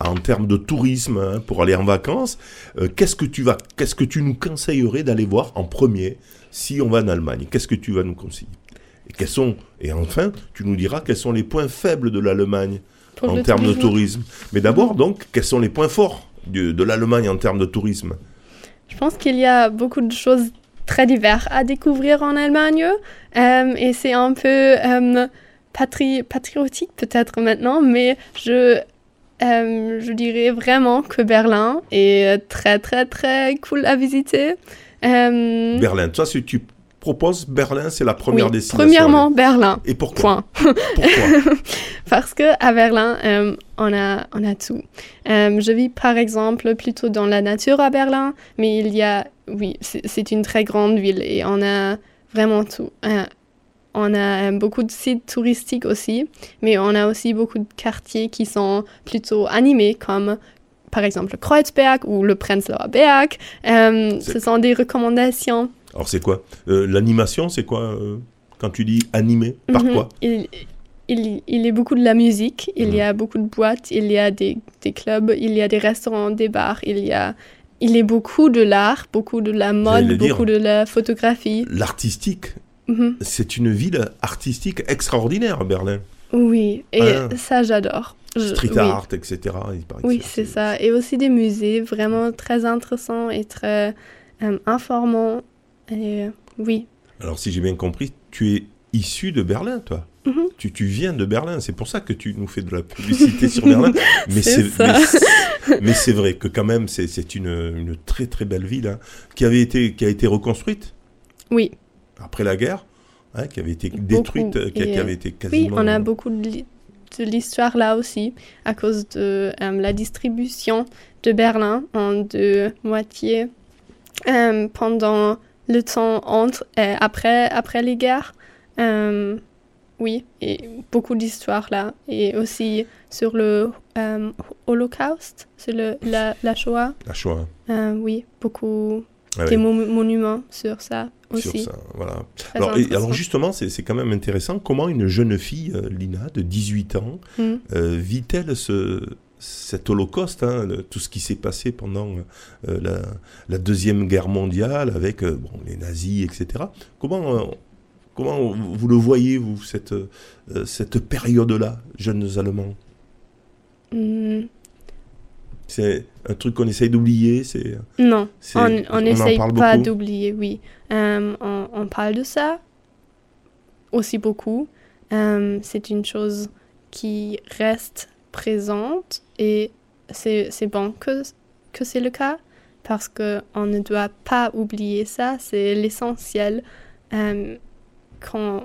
en termes de tourisme hein, pour aller en vacances euh, Qu'est-ce que tu vas, qu'est-ce que tu nous conseillerais d'aller voir en premier si on va en Allemagne? Qu'est-ce que tu vas nous conseiller? Et, quels sont, et enfin, tu nous diras quels sont les points faibles de l'Allemagne en termes de tourisme. tourisme. Mais d'abord, donc, quels sont les points forts de, de l'Allemagne en termes de tourisme? Je pense qu'il y a beaucoup de choses très diverses à découvrir en Allemagne. euh, et c'est un peu euh, patri- patriotique peut-être maintenant, mais je, euh, je dirais vraiment que Berlin est très très très cool à visiter. Euh, Berlin. Toi, si tu proposes Berlin, c'est la première oui, destination. Premièrement, Berlin. Et pourquoi Point. *laughs* Pourquoi *laughs* Parce que à Berlin, euh, on a on a tout. Euh, je vis par exemple plutôt dans la nature à Berlin, mais il y a oui, c'est une très grande ville et on a vraiment tout. On a euh, beaucoup de sites touristiques aussi, mais on a aussi beaucoup de quartiers qui sont plutôt animés comme par exemple Kreuzberg ou le Prenzlauer Berg. Euh, ce sont des recommandations. Alors, c'est quoi? Euh, L'animation, c'est quoi euh, quand tu dis animé Par Mhm. quoi? Il, il, il y a beaucoup de la musique, il y Mhm. a beaucoup de boîtes, il y a des, des clubs, il y a des restaurants, des bars, il y a, il y a beaucoup de l'art, beaucoup de la mode, le beaucoup de la photographie. L'artistique, Mhm. c'est une ville artistique extraordinaire, Berlin. Oui, et Ah. ça j'adore. Street oui. art, etc. Il Oui, c'est ça. Et aussi des musées vraiment très intéressants et très euh, informant. Et euh, oui. Alors, si j'ai bien compris, tu es issu de Berlin, toi. Mhm. Tu, tu viens de Berlin, c'est pour ça que tu nous fais de la publicité sur Berlin. *laughs* Mais C'est vrai que quand même, c'est c'est une, une très très belle ville hein, qui avait été qui a été reconstruite? Oui. Après la guerre, hein, qui avait été détruite, euh, qui, euh, avait été Oui, quasiment. on a beaucoup de, li- de l'histoire là aussi, à cause de euh, la distribution de Berlin en deux moitiés euh, pendant le temps entre et après, après les guerres. Euh, oui, et beaucoup d'histoires là. Et aussi sur le Holocauste, sur le, la, la Shoah. La Shoah. Oui, beaucoup Ah monuments sur ça sur aussi. ça, voilà. Très Alors, et- intéressant. alors justement, c'est quand même intéressant. Comment une jeune fille, euh, Lina, de 18 ans, Mm. euh, vit-elle ce, cet holocauste, hein, le- tout ce qui s'est passé pendant euh, la, la Deuxième Guerre mondiale avec euh, bon, les nazis, etc. Comment, comment vous le voyez, vous, cette, cette période-là, jeunes Allemands? Mm, C'est un truc qu'on essaye d'oublier c'est, non. c'est- On n'essaye pas d'oublier, oui. Euh, on, on parle de ça aussi beaucoup. Euh, c'est une chose qui reste présente et c'est c'est bon que, que c'est le cas parce qu'on ne doit pas oublier ça. C'est l'essentiel. Euh, quand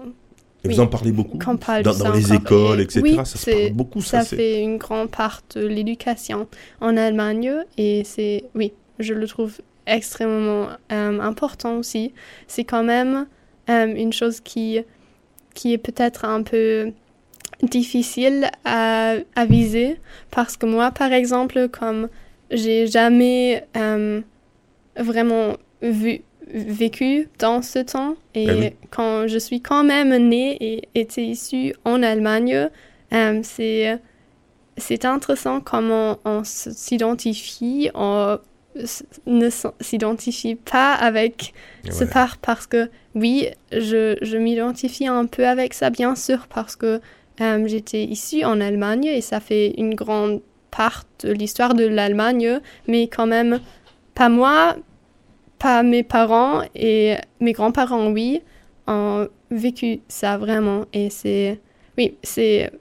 Et oui, vous en parlez beaucoup parle dans, les écoles, Et etc. oui, ça se parle beaucoup, ça. ça fait une grande part de l'éducation en Allemagne et c'est, oui, je le trouve extrêmement euh, important aussi. C'est quand même euh, une chose qui, qui est peut-être un peu difficile à, à viser parce que moi, par exemple, comme j'ai jamais euh, vraiment vu, vécu dans ce temps et Ben oui. quand je suis quand même née et été issue en Allemagne, euh, c'est c'est intéressant comment on s'identifie, on ne s'identifie pas avec ce part parce que oui, je, je m'identifie un peu avec ça bien sûr parce que euh, j'étais issue en Allemagne et ça fait une grande part de l'histoire de l'Allemagne, mais quand même pas moi, pas mes parents et mes grands-parents, oui, ont vécu ça vraiment et c'est oui, c'est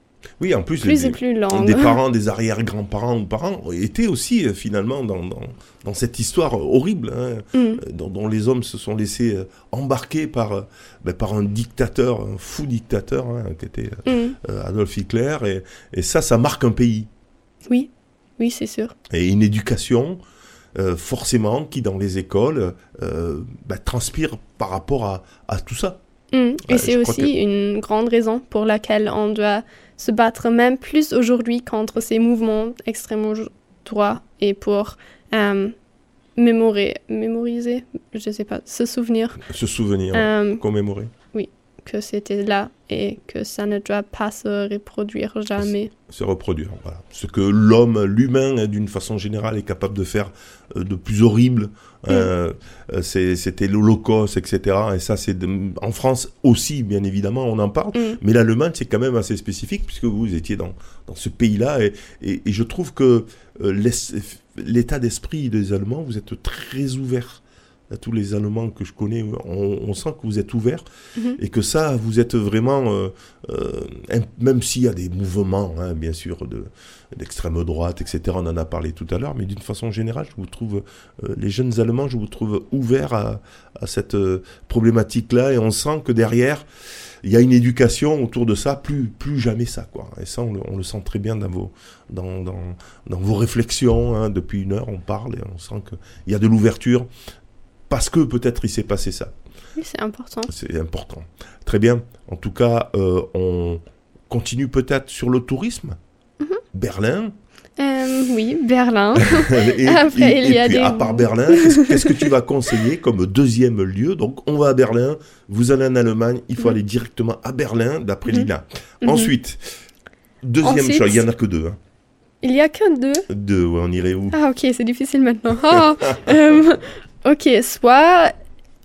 Oui, en plus, plus les- et plus long. des parents, des arrière-grands-parents ou parents étaient aussi euh, finalement dans, dans, dans cette histoire horrible hein, Mm. euh, dont, dont les hommes se sont laissés euh, embarquer par, euh, ben, par un dictateur, un fou dictateur hein, qui était Mm. Adolf Hitler. Et, et ça, ça marque un pays. Oui, oui, c'est sûr. Et une éducation, euh, forcément, qui dans les écoles euh, ben, transpire par rapport à, à tout ça. Mm. Ouais, Et c'est je crois aussi une grande raison pour laquelle on doit se battre même plus aujourd'hui contre ces mouvements extrêmement droits et pour euh, mémorer, mémoriser, je sais pas, se souvenir Se souvenir, euh, commémorer. Que c'était là et que ça ne doit pas se reproduire jamais. se reproduire. Voilà. Ce que l'homme, l'humain, hein, d'une façon générale, est capable de faire euh, de plus horrible. Euh, euh, c'est- C'était l'Holocauste, etc. Et ça, c'est en France aussi, bien évidemment, on en parle. Mm. Mais l'Allemagne, c'est quand même assez spécifique puisque vous étiez dans, dans ce pays-là. Et, et, et je trouve que euh, l'état d'esprit des Allemands, vous êtes très ouverts. À tous les Allemands que je connais, on, on sent que vous êtes ouverts Mhm. et que ça, vous êtes vraiment, euh, euh, même s'il y a des mouvements, hein, bien sûr, de d'extrême droite, etc. On en a parlé tout à l'heure, mais d'une façon générale, je vous trouve, euh, les jeunes Allemands, je vous trouve ouverts à, à cette problématique-là, et on sent que derrière, il y a une éducation autour de ça, plus, plus jamais ça, quoi. Et ça, on le, on le sent très bien dans vos, dans, dans, dans vos réflexions. hein. Depuis une heure, on parle et on sent qu'il y a de l'ouverture parce que peut-être il s'est passé ça. Oui, c'est important. C'est important. Très bien. En tout cas, euh, on continue peut-être sur le tourisme. Berlin. Euh, oui, Berlin. *laughs* et, *laughs* Après, et- il y et a puis, des- à part Berlin, qu'est-ce que tu vas conseiller comme deuxième lieu? Donc, on va à Berlin, vous allez en Allemagne, il faut Mhm. aller directement à Berlin, d'après Mhm. Lina. Mhm. Ensuite, deuxième Ensuite- choix, il n'y en a que deux. hein. Il y a que deux. Deux, ouais, on irait où? Ah, ok, c'est difficile maintenant. Ah, *laughs* euh, ok, soit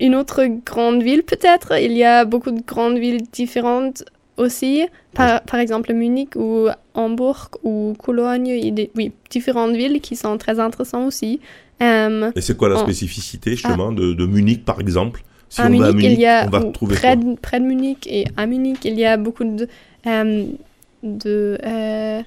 une autre grande ville, peut-être. Il y a beaucoup de grandes villes différentes aussi. Par, par exemple, Munich ou Hambourg ou Cologne. Oui, différentes villes qui sont très intéressantes aussi. Euh, Et c'est quoi la spécificité, justement, de, de Munich, par exemple? Si à on Munich, va à Munich, il y a on va ou retrouver près, de, près de Munich et à Munich, il y a beaucoup de, euh, de euh,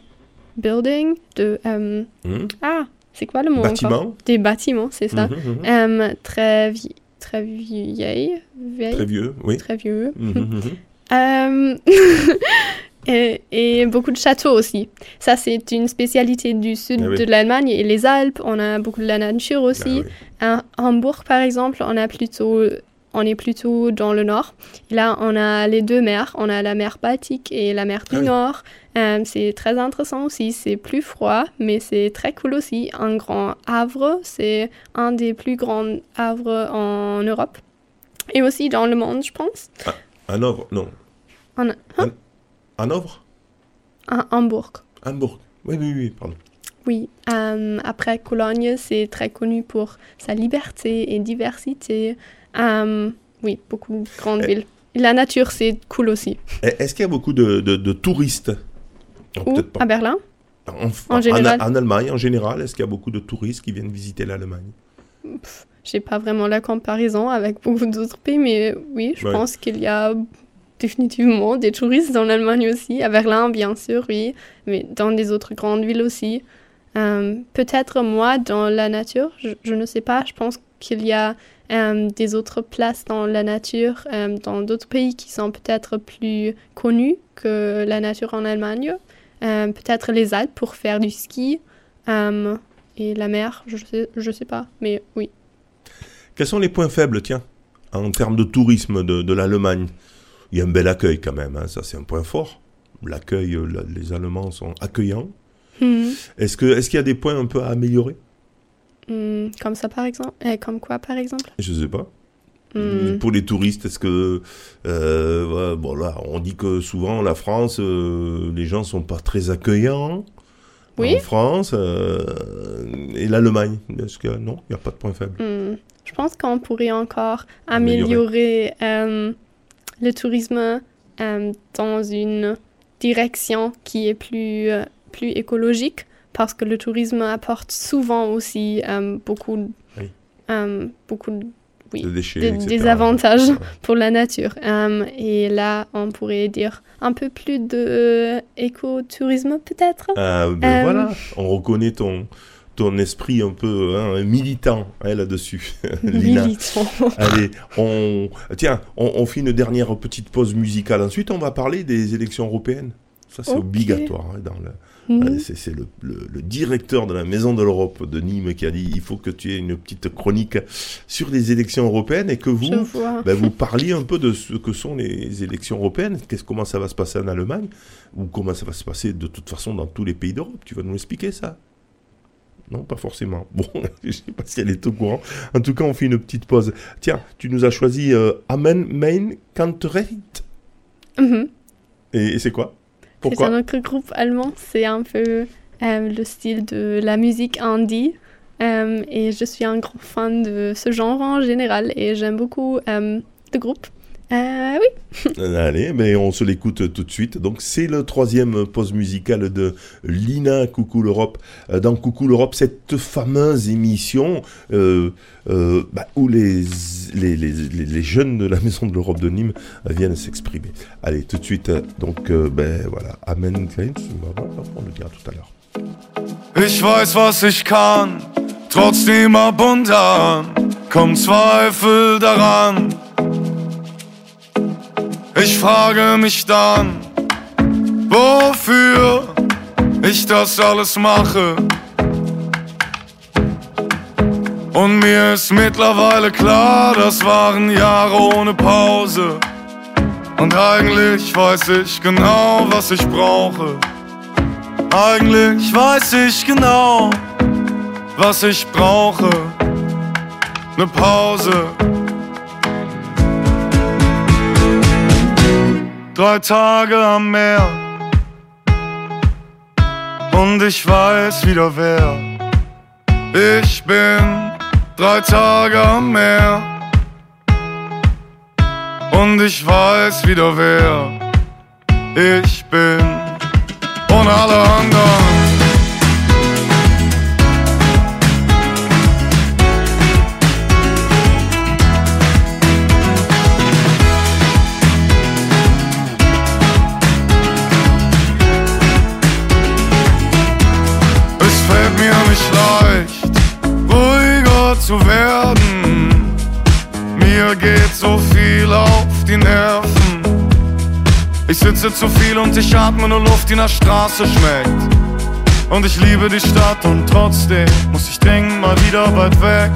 buildings, de euh, Hmm ah, c'est quoi le mot encore Bâtiment Des bâtiments, c'est ça. Mhm, mhm. Euh, très vi- très vieille, vieille, Très vieux, oui. très vieux. Mhm. *laughs* Euh, *laughs* et, et beaucoup de châteaux aussi. Ça, c'est une spécialité du sud Ah oui. de l'Allemagne et les Alpes. On a beaucoup de la nature aussi. Ah À Hambourg, par exemple, on a plutôt, on est plutôt dans le nord. Là, on a les deux mers. On a la mer Baltique et la mer du Ah oui. Nord. Euh, c'est très intéressant aussi. C'est plus froid, mais c'est très cool aussi. Un grand havre, c'est un des plus grands havres en Europe. Et aussi dans le monde, je pense. Hanovre, non. En, hein? Hanovre À Hambourg. Hambourg. Oui, oui, oui, pardon. Oui, euh, après Cologne, c'est très connu pour sa liberté et diversité. Euh, oui, beaucoup de grandes villes. La nature, c'est cool aussi. Est-ce qu'il y a beaucoup de, de- de touristes? Où? pas. À Berlin? En, En général. en Allemagne, en général, est-ce qu'il y a beaucoup de touristes qui viennent visiter l'Allemagne? J'ai pas vraiment la comparaison avec beaucoup d'autres pays, mais oui, je Ouais. pense qu'il y a définitivement des touristes dans l'Allemagne aussi. À Berlin, bien sûr, oui, mais dans des autres grandes villes aussi. Euh, Peut-être moi, dans la nature, je, je ne sais pas, je pense qu'il y a des autres places dans la nature, euh, dans d'autres pays qui sont peut-être plus connus que la nature en Allemagne. Euh, peut-être les Alpes pour faire du ski. euh, et la mer, je sais, je sais pas, mais oui. Quels sont les points faibles, tiens, en termes de tourisme de, de l'Allemagne? Il y a un bel accueil quand même, hein, ça c'est un point fort. L'accueil, euh, la- les Allemands sont accueillants. Hmm. Est-ce que est-ce qu'il y a des points un peu à améliorer? Hmm, comme ça, par exemple? Euh, Comme quoi, par exemple? Je sais pas. Hmm. Pour les touristes, est-ce que euh, bon là, on dit que souvent la France, euh, les gens sont pas très accueillants. Oui. En France euh, et l'Allemagne, est-ce que non, il n'y a pas de point faible? Hmm. Je pense qu'on pourrait encore Améliorer. améliorer le tourisme dans une direction qui est plus, plus écologique parce que le tourisme apporte souvent aussi euh, beaucoup, Oui. euh, beaucoup de oui, De déchets, des, avantages Ouais. *laughs* pour la nature. Euh, et là, on pourrait dire un peu plus de euh, écotourisme peut-être? Ben voilà, on reconnaît ton, ton esprit un peu hein, militant hein, là-dessus. *laughs* Militant. *laughs* Allez, on... tiens, on, on fait une dernière petite pause musicale. Ensuite, on va parler des élections européennes. Ça, c'est obligatoire. hein, dans le... Mhm. C'est le, le- le directeur de la Maison de l'Europe de Nîmes qui a dit il faut que tu aies une petite chronique sur les élections européennes et que vous, ben, vous parliez un peu de ce que sont les élections européennes, qu'est-ce, comment ça va se passer en Allemagne, ou comment ça va se passer de toute façon dans tous les pays d'Europe? Tu vas nous expliquer ça Non, pas forcément. Bon, *laughs* je ne sais pas si elle est au courant. En tout cas, on fait une petite pause. Tiens, tu nous as choisi euh, Amen Main Kantreit. Mhm. Et, et c'est quoi? C'est un autre groupe allemand. C'est un peu euh, le style de la musique indie. Euh, et je suis un grand fan de ce genre en général. Et j'aime beaucoup euh, le groupe. Euh, oui. *laughs* Allez, mais on se l'écoute tout de suite. Donc c'est le troisième pause musicale de Lina Coucou l'Europe. Euh, Dans Coucou l'Europe, cette fameuse émission euh, euh, bah, où les, les, les, les- les jeunes de la Maison de l'Europe de Nîmes euh, viennent s'exprimer. Allez, tout de suite, euh, donc euh, ben voilà, Amen on le dira tout à l'heure. Ich weiß, was ich kann, trotzdem ab und an kommt Zweifel daran. Ich frage mich dann, wofür ich das alles mache. Und mir ist mittlerweile klar, das waren Jahre ohne Pause. Und eigentlich weiß ich genau, was ich brauche. Eigentlich weiß ich genau, was ich brauche. Ne Pause. Drei Tage am Meer. Und ich weiß wieder wer. Ich bin drei Tage am Meer. Und ich weiß wieder wer ich bin und alle anderen. Leicht, ruhiger zu werden. Mir geht so viel auf die Nerven. Ich sitze zu viel und ich atme nur Luft, die nach Straße schmeckt. Und ich liebe die Stadt und trotzdem muss ich dringend mal wieder weit weg.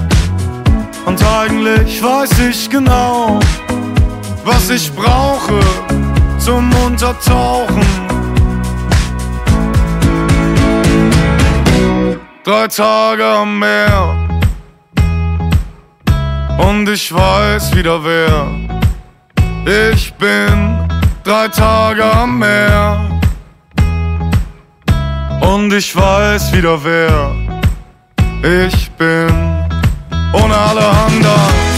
Und eigentlich weiß ich genau, was ich brauche zum Untertauchen. Drei Tage am Meer und ich weiß wieder wer ich bin. Drei Tage am Meer und ich weiß wieder wer ich bin. Ohne alle anderen,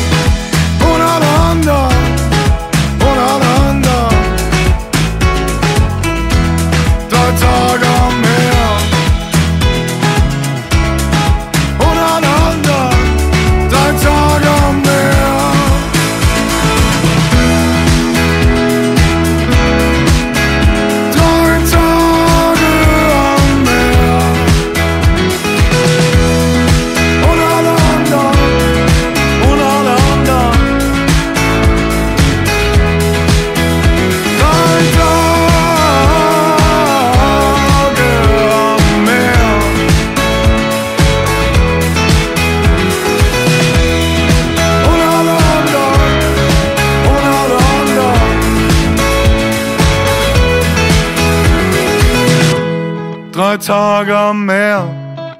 Drei Tage am Meer,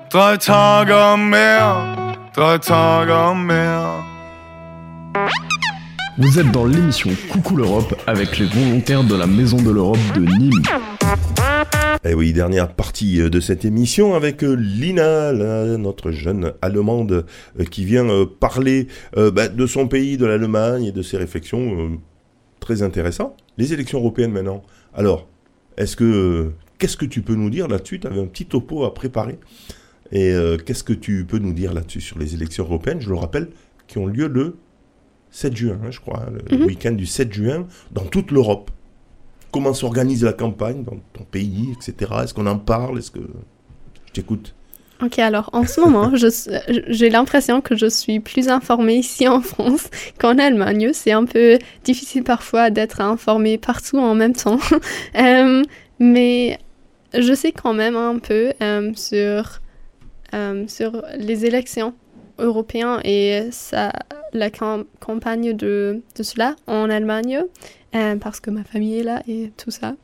drei Tage am Meer, drei Tage am Meer. Vous êtes dans l'émission Coucou l'Europe avec les volontaires de la Maison de l'Europe de Nîmes. Et Eh oui, dernière partie euh, de cette émission avec euh, Lina, la- notre jeune Allemande euh, qui vient parler euh, bah, de son pays, de l'Allemagne et de ses réflexions. euh, très intéressant. Les élections européennes maintenant. Alors, est-ce que qu'est-ce que tu peux nous dire là-dessus? Tu avais un petit topo à préparer. Et euh, qu'est-ce que tu peux nous dire là-dessus sur les élections européennes? Je le rappelle, qui ont lieu le 7 juin, hein, je crois, hein, le Mhm. week-end du 7 juin, dans toute l'Europe. Comment s'organise la campagne dans ton pays, etc. Est-ce qu'on en parle? Est-ce que je t'écoute Ok, alors en ce moment, j'ai l'impression que je suis plus informée ici en France *laughs* qu'en Allemagne. C'est un peu difficile parfois d'être informée partout en même temps. *laughs* Euh, mais je sais quand même un peu euh, sur, euh, sur les élections européennes et ça, la cam- campagne de, de cela en Allemagne, euh, parce que ma famille est là et tout ça.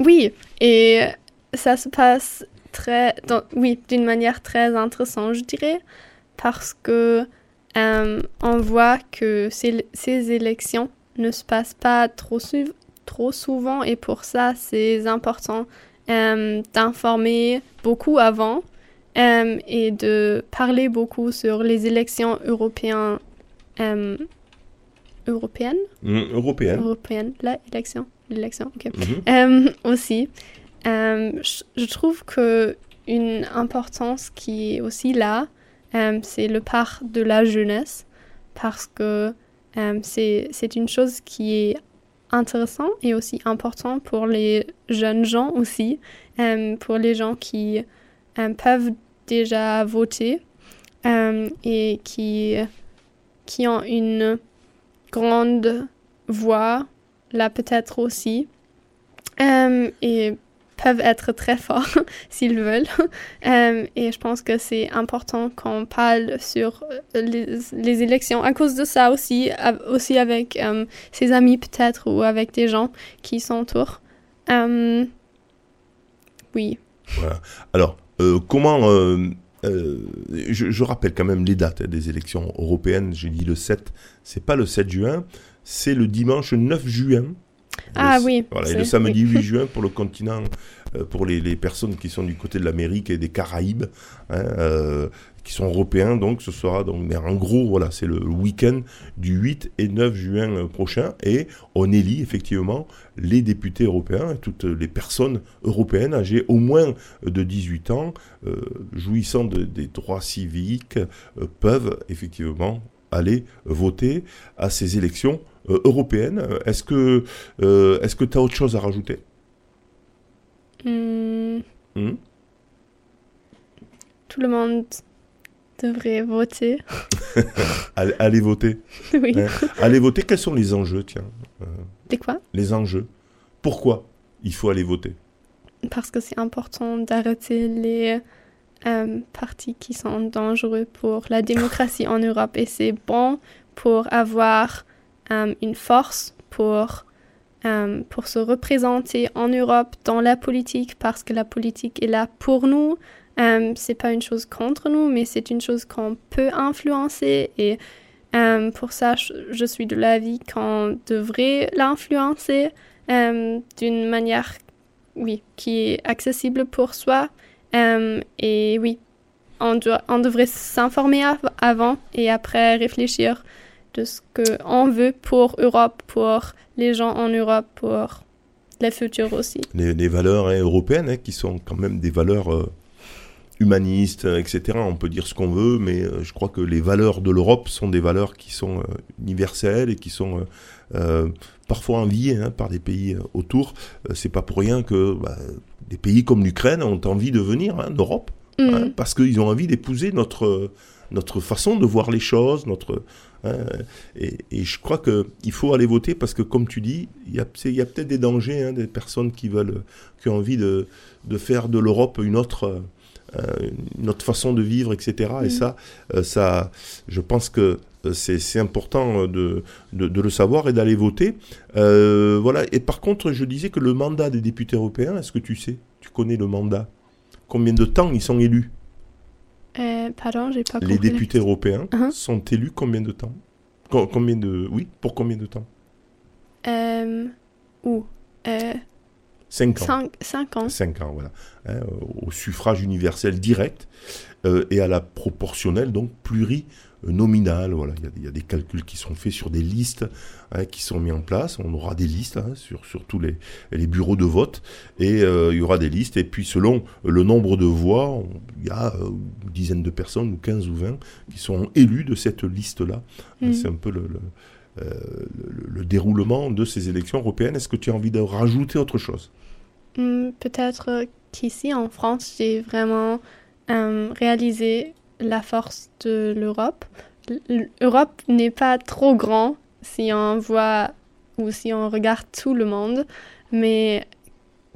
Oui, et ça se passe très, oui, d'une manière très intéressante, je dirais, parce que on voit que ces, élections ne se passent pas trop, sou- trop souvent et pour ça, c'est important euh, d'informer beaucoup avant euh, et de parler beaucoup sur les élections européennes. euh, européennes? Européenne. Européennes, la élection, l'élection, ok. Euh, aussi, je, je trouve que une importance qui est aussi là, c'est le part de la jeunesse, parce que c'est c'est une chose qui est intéressante et aussi important pour les jeunes gens aussi, euh, pour les gens qui euh, peuvent déjà voter euh, et qui, qui ont une grande voix, là peut-être aussi, peuvent être très forts *laughs* s'ils veulent. *laughs* Euh, et je pense que c'est important qu'on parle sur euh, les, élections à cause de ça aussi, aussi avec euh, ses amis peut-être ou avec des gens qui s'entourent. Euh, oui. Alors, comment... je, rappelle quand même les dates des élections européennes. J'ai dit le 7, c'est pas le 7 juin, c'est le dimanche 9 juin. Ah Le- oui, Voilà, et le samedi oui. 8 juin pour le continent, euh, pour les, les personnes qui sont du côté de l'Amérique et des Caraïbes, hein, euh, qui sont européens, donc ce sera donc, mais en gros, voilà, c'est le week-end du 8 et 9 juin euh, prochain, et on élit effectivement les députés européens, et toutes les personnes européennes âgées au moins de 18 ans, euh, jouissant de- des droits civiques, peuvent effectivement aller voter à ces élections euh, européennes. Euh, Est-ce que euh, est-ce que tu as autre chose à rajouter? Hmm, Hmm? Tout le monde devrait voter. *laughs* allez, allez voter. *laughs* oui. Hein? Allez voter. Quels sont les enjeux, tiens? Euh, De quoi? Les enjeux. Pourquoi il faut aller voter? Parce que c'est important d'arrêter les euh, partis qui sont dangereux pour la démocratie en Europe. Et c'est bon pour avoir euh, une force pour, euh, pour se représenter en Europe dans la politique parce que la politique est là pour nous. Euh, c'est pas une chose contre nous, mais c'est une chose qu'on peut influencer. Et euh, pour ça, je, suis de l'avis qu'on devrait l'influencer d'une manière oui, qui est accessible pour soi. Et oui, on, doit, on devrait s'informer av- avant et après réfléchir de ce qu'on veut pour Europe, pour les gens en Europe, pour le futur aussi. les, les valeurs hein, européennes, hein, qui sont quand même des valeurs euh, humanistes, euh, etc. On peut dire ce qu'on veut, mais euh, je crois que les valeurs de l'Europe sont des valeurs qui sont euh, universelles et qui sont parfois enviées hein, par des pays autour. C'est pas pour rien que bah, des pays comme l'Ukraine ont envie de venir en Europe, hein, parce qu'ils ont envie d'épouser notre notre façon de voir les choses, notre et, et je crois que il faut aller voter parce que comme tu dis, il y a, peut-être des dangers, hein, des personnes qui veulent, qui ont envie de, de faire de l'Europe une autre, euh, une autre façon de vivre, etc. Et ça, euh, ça, je pense que euh, c'est, important euh, de, de, de le savoir et d'aller voter. Euh, voilà. Et par contre, je disais que le mandat des députés européens, est-ce que tu sais, tu connais le mandat? Combien de temps ils sont élus? Euh, pardon, j'ai pas Les compris. députés européens Uh-huh. sont élus combien de temps? Co- Combien de oui pour combien de temps? Euh, où? Euh, Cinq ans. cinq, cinq ans. Cinq ans, voilà. Hein, au suffrage universel direct euh, et à la proportionnelle, donc plurinominale. Voilà. Il y a- il y, a des calculs qui sont faits sur des listes hein, qui sont mis en place. On aura des listes hein, sur, sur tous les, les bureaux de vote et euh, il y aura des listes. Et puis selon le nombre de voix, on- il y a euh, une dizaine de personnes, ou 15 ou 20, qui sont élus de cette liste-là. Mhm. C'est un peu le, le, euh, le- le déroulement de ces élections européennes. Est-ce que tu as envie de rajouter autre chose? Hmm, Peut-être qu'ici en France, j'ai vraiment euh, réalisé la force de l'Europe. L'Europe n'est pas trop grand si on voit ou si on regarde tout le monde, mais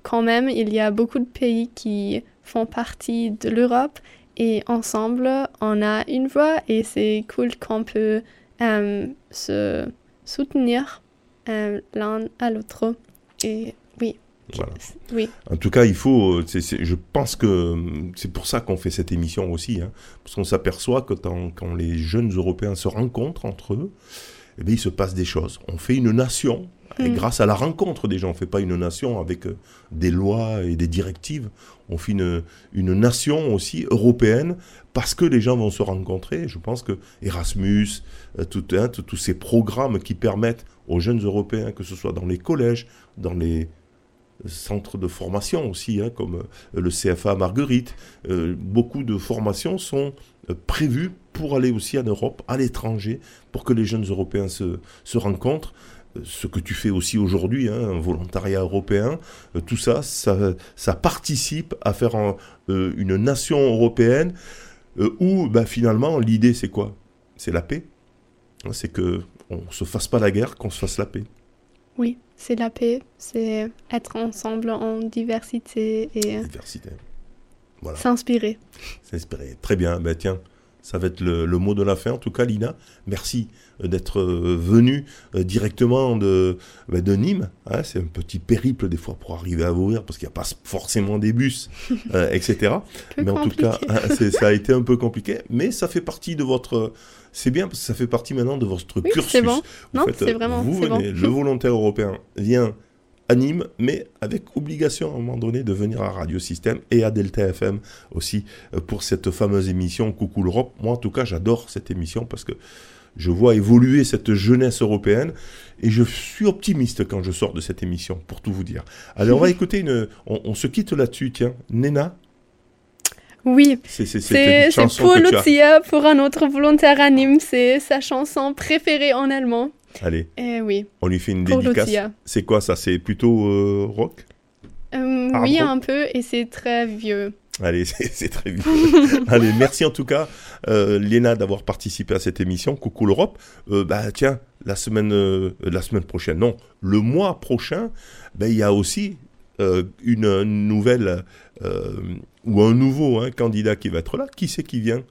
quand même, il y a beaucoup de pays qui font partie de l'Europe et ensemble, on a une voix et c'est cool qu'on peut euh, se soutenir euh, l'un à l'autre. Voilà. oui. En tout cas, il faut. euh, je pense que euh, c'est pour ça qu'on fait cette émission aussi, hein, parce qu'on s'aperçoit que quand les jeunes Européens se rencontrent entre eux, eh bien, il se passe des choses. On fait une nation. Et Mm. grâce à la rencontre des gens, on ne fait pas une nation avec euh, des lois et des directives. On fait une, une nation aussi européenne parce que les gens vont se rencontrer. Je pense que Erasmus, tout, hein, tous ces programmes qui permettent aux jeunes Européens, que ce soit dans les collèges, dans les centres de formation aussi, hein, comme euh, le CFA Marguerite. Euh, beaucoup de formations sont euh, prévues pour aller aussi en Europe, à l'étranger, pour que les jeunes Européens se, rencontrent. Ce que tu fais aussi aujourd'hui, hein, un volontariat européen, tout ça, ça, participe à faire un- une nation européenne où ben, finalement l'idée c'est quoi? C'est la paix. C'est que on se fasse pas la guerre, qu'on se fasse la paix. Oui, c'est la paix, c'est être ensemble en diversité et Diversité. Voilà. s'inspirer. S'inspirer. Très bien. Ben tiens, ça va être le, le mot de la fin. En tout cas, Lina, merci euh, d'être euh, venue euh, directement de, ben, de Nîmes. hein. c'est un petit périple des fois pour arriver à Vauvert parce qu'il n'y a pas forcément des bus, *laughs* euh, etc. Mais en tout cas, *laughs* ça a été un peu compliqué. Mais ça fait partie de votre c'est bien parce que ça fait partie maintenant de votre Oui, cursus. c'est bon. Vous Non, c'est vraiment- Vous bon. venez, le volontaire européen vient à Nîmes, mais avec obligation à un moment donné de venir à Radio Système et à Delta FM aussi euh, pour cette fameuse émission Coucou l'Europe. Moi, en tout cas, j'adore cette émission parce que je vois évoluer cette jeunesse européenne et je suis optimiste quand je sors de cette émission, pour tout vous dire. Allez, on va *laughs* écouter une. On, on se quitte là-dessus, tiens. Nena, que tu as. Lucia, pour un autre volontaire à Nîmes. C'est sa chanson préférée en allemand. Allez, Eh oui, on lui fait une pour dédicace. C'est quoi ça? C'est plutôt euh, rock? Euh, Ah, oui, un peu, et c'est très vieux. Allez, *laughs* c'est c'est très bien. *laughs* Allez, merci en tout cas, euh, Léna, d'avoir participé à cette émission. Coucou l'Europe. Euh, bah tiens, la semaine, euh, la semaine prochaine, non, le mois prochain, ben, il y a aussi une, nouvelle ou un nouveau hein, candidat qui va être là. Qui c'est qui vient?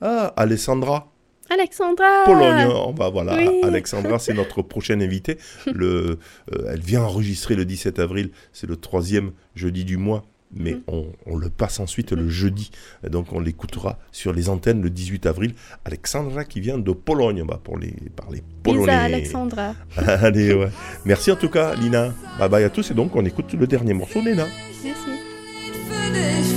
Ah, Alessandra. Alexandra Pologne, on va voilà. Oui. Alexandra, c'est notre *laughs* prochaine invitée. Le, euh, elle vient enregistrer le 17 avril. C'est le troisième jeudi du mois, mais Mm. on, on le passe ensuite le jeudi. Et donc on l'écoutera sur les antennes le 18 avril. Alexandra qui vient de Pologne, on va pour les parler polonais. Lisa Alexandra. *laughs* Allez, ouais. Merci en tout cas, Lina. Bye bye à tous. Et donc on écoute le dernier morceau, Nena. Merci.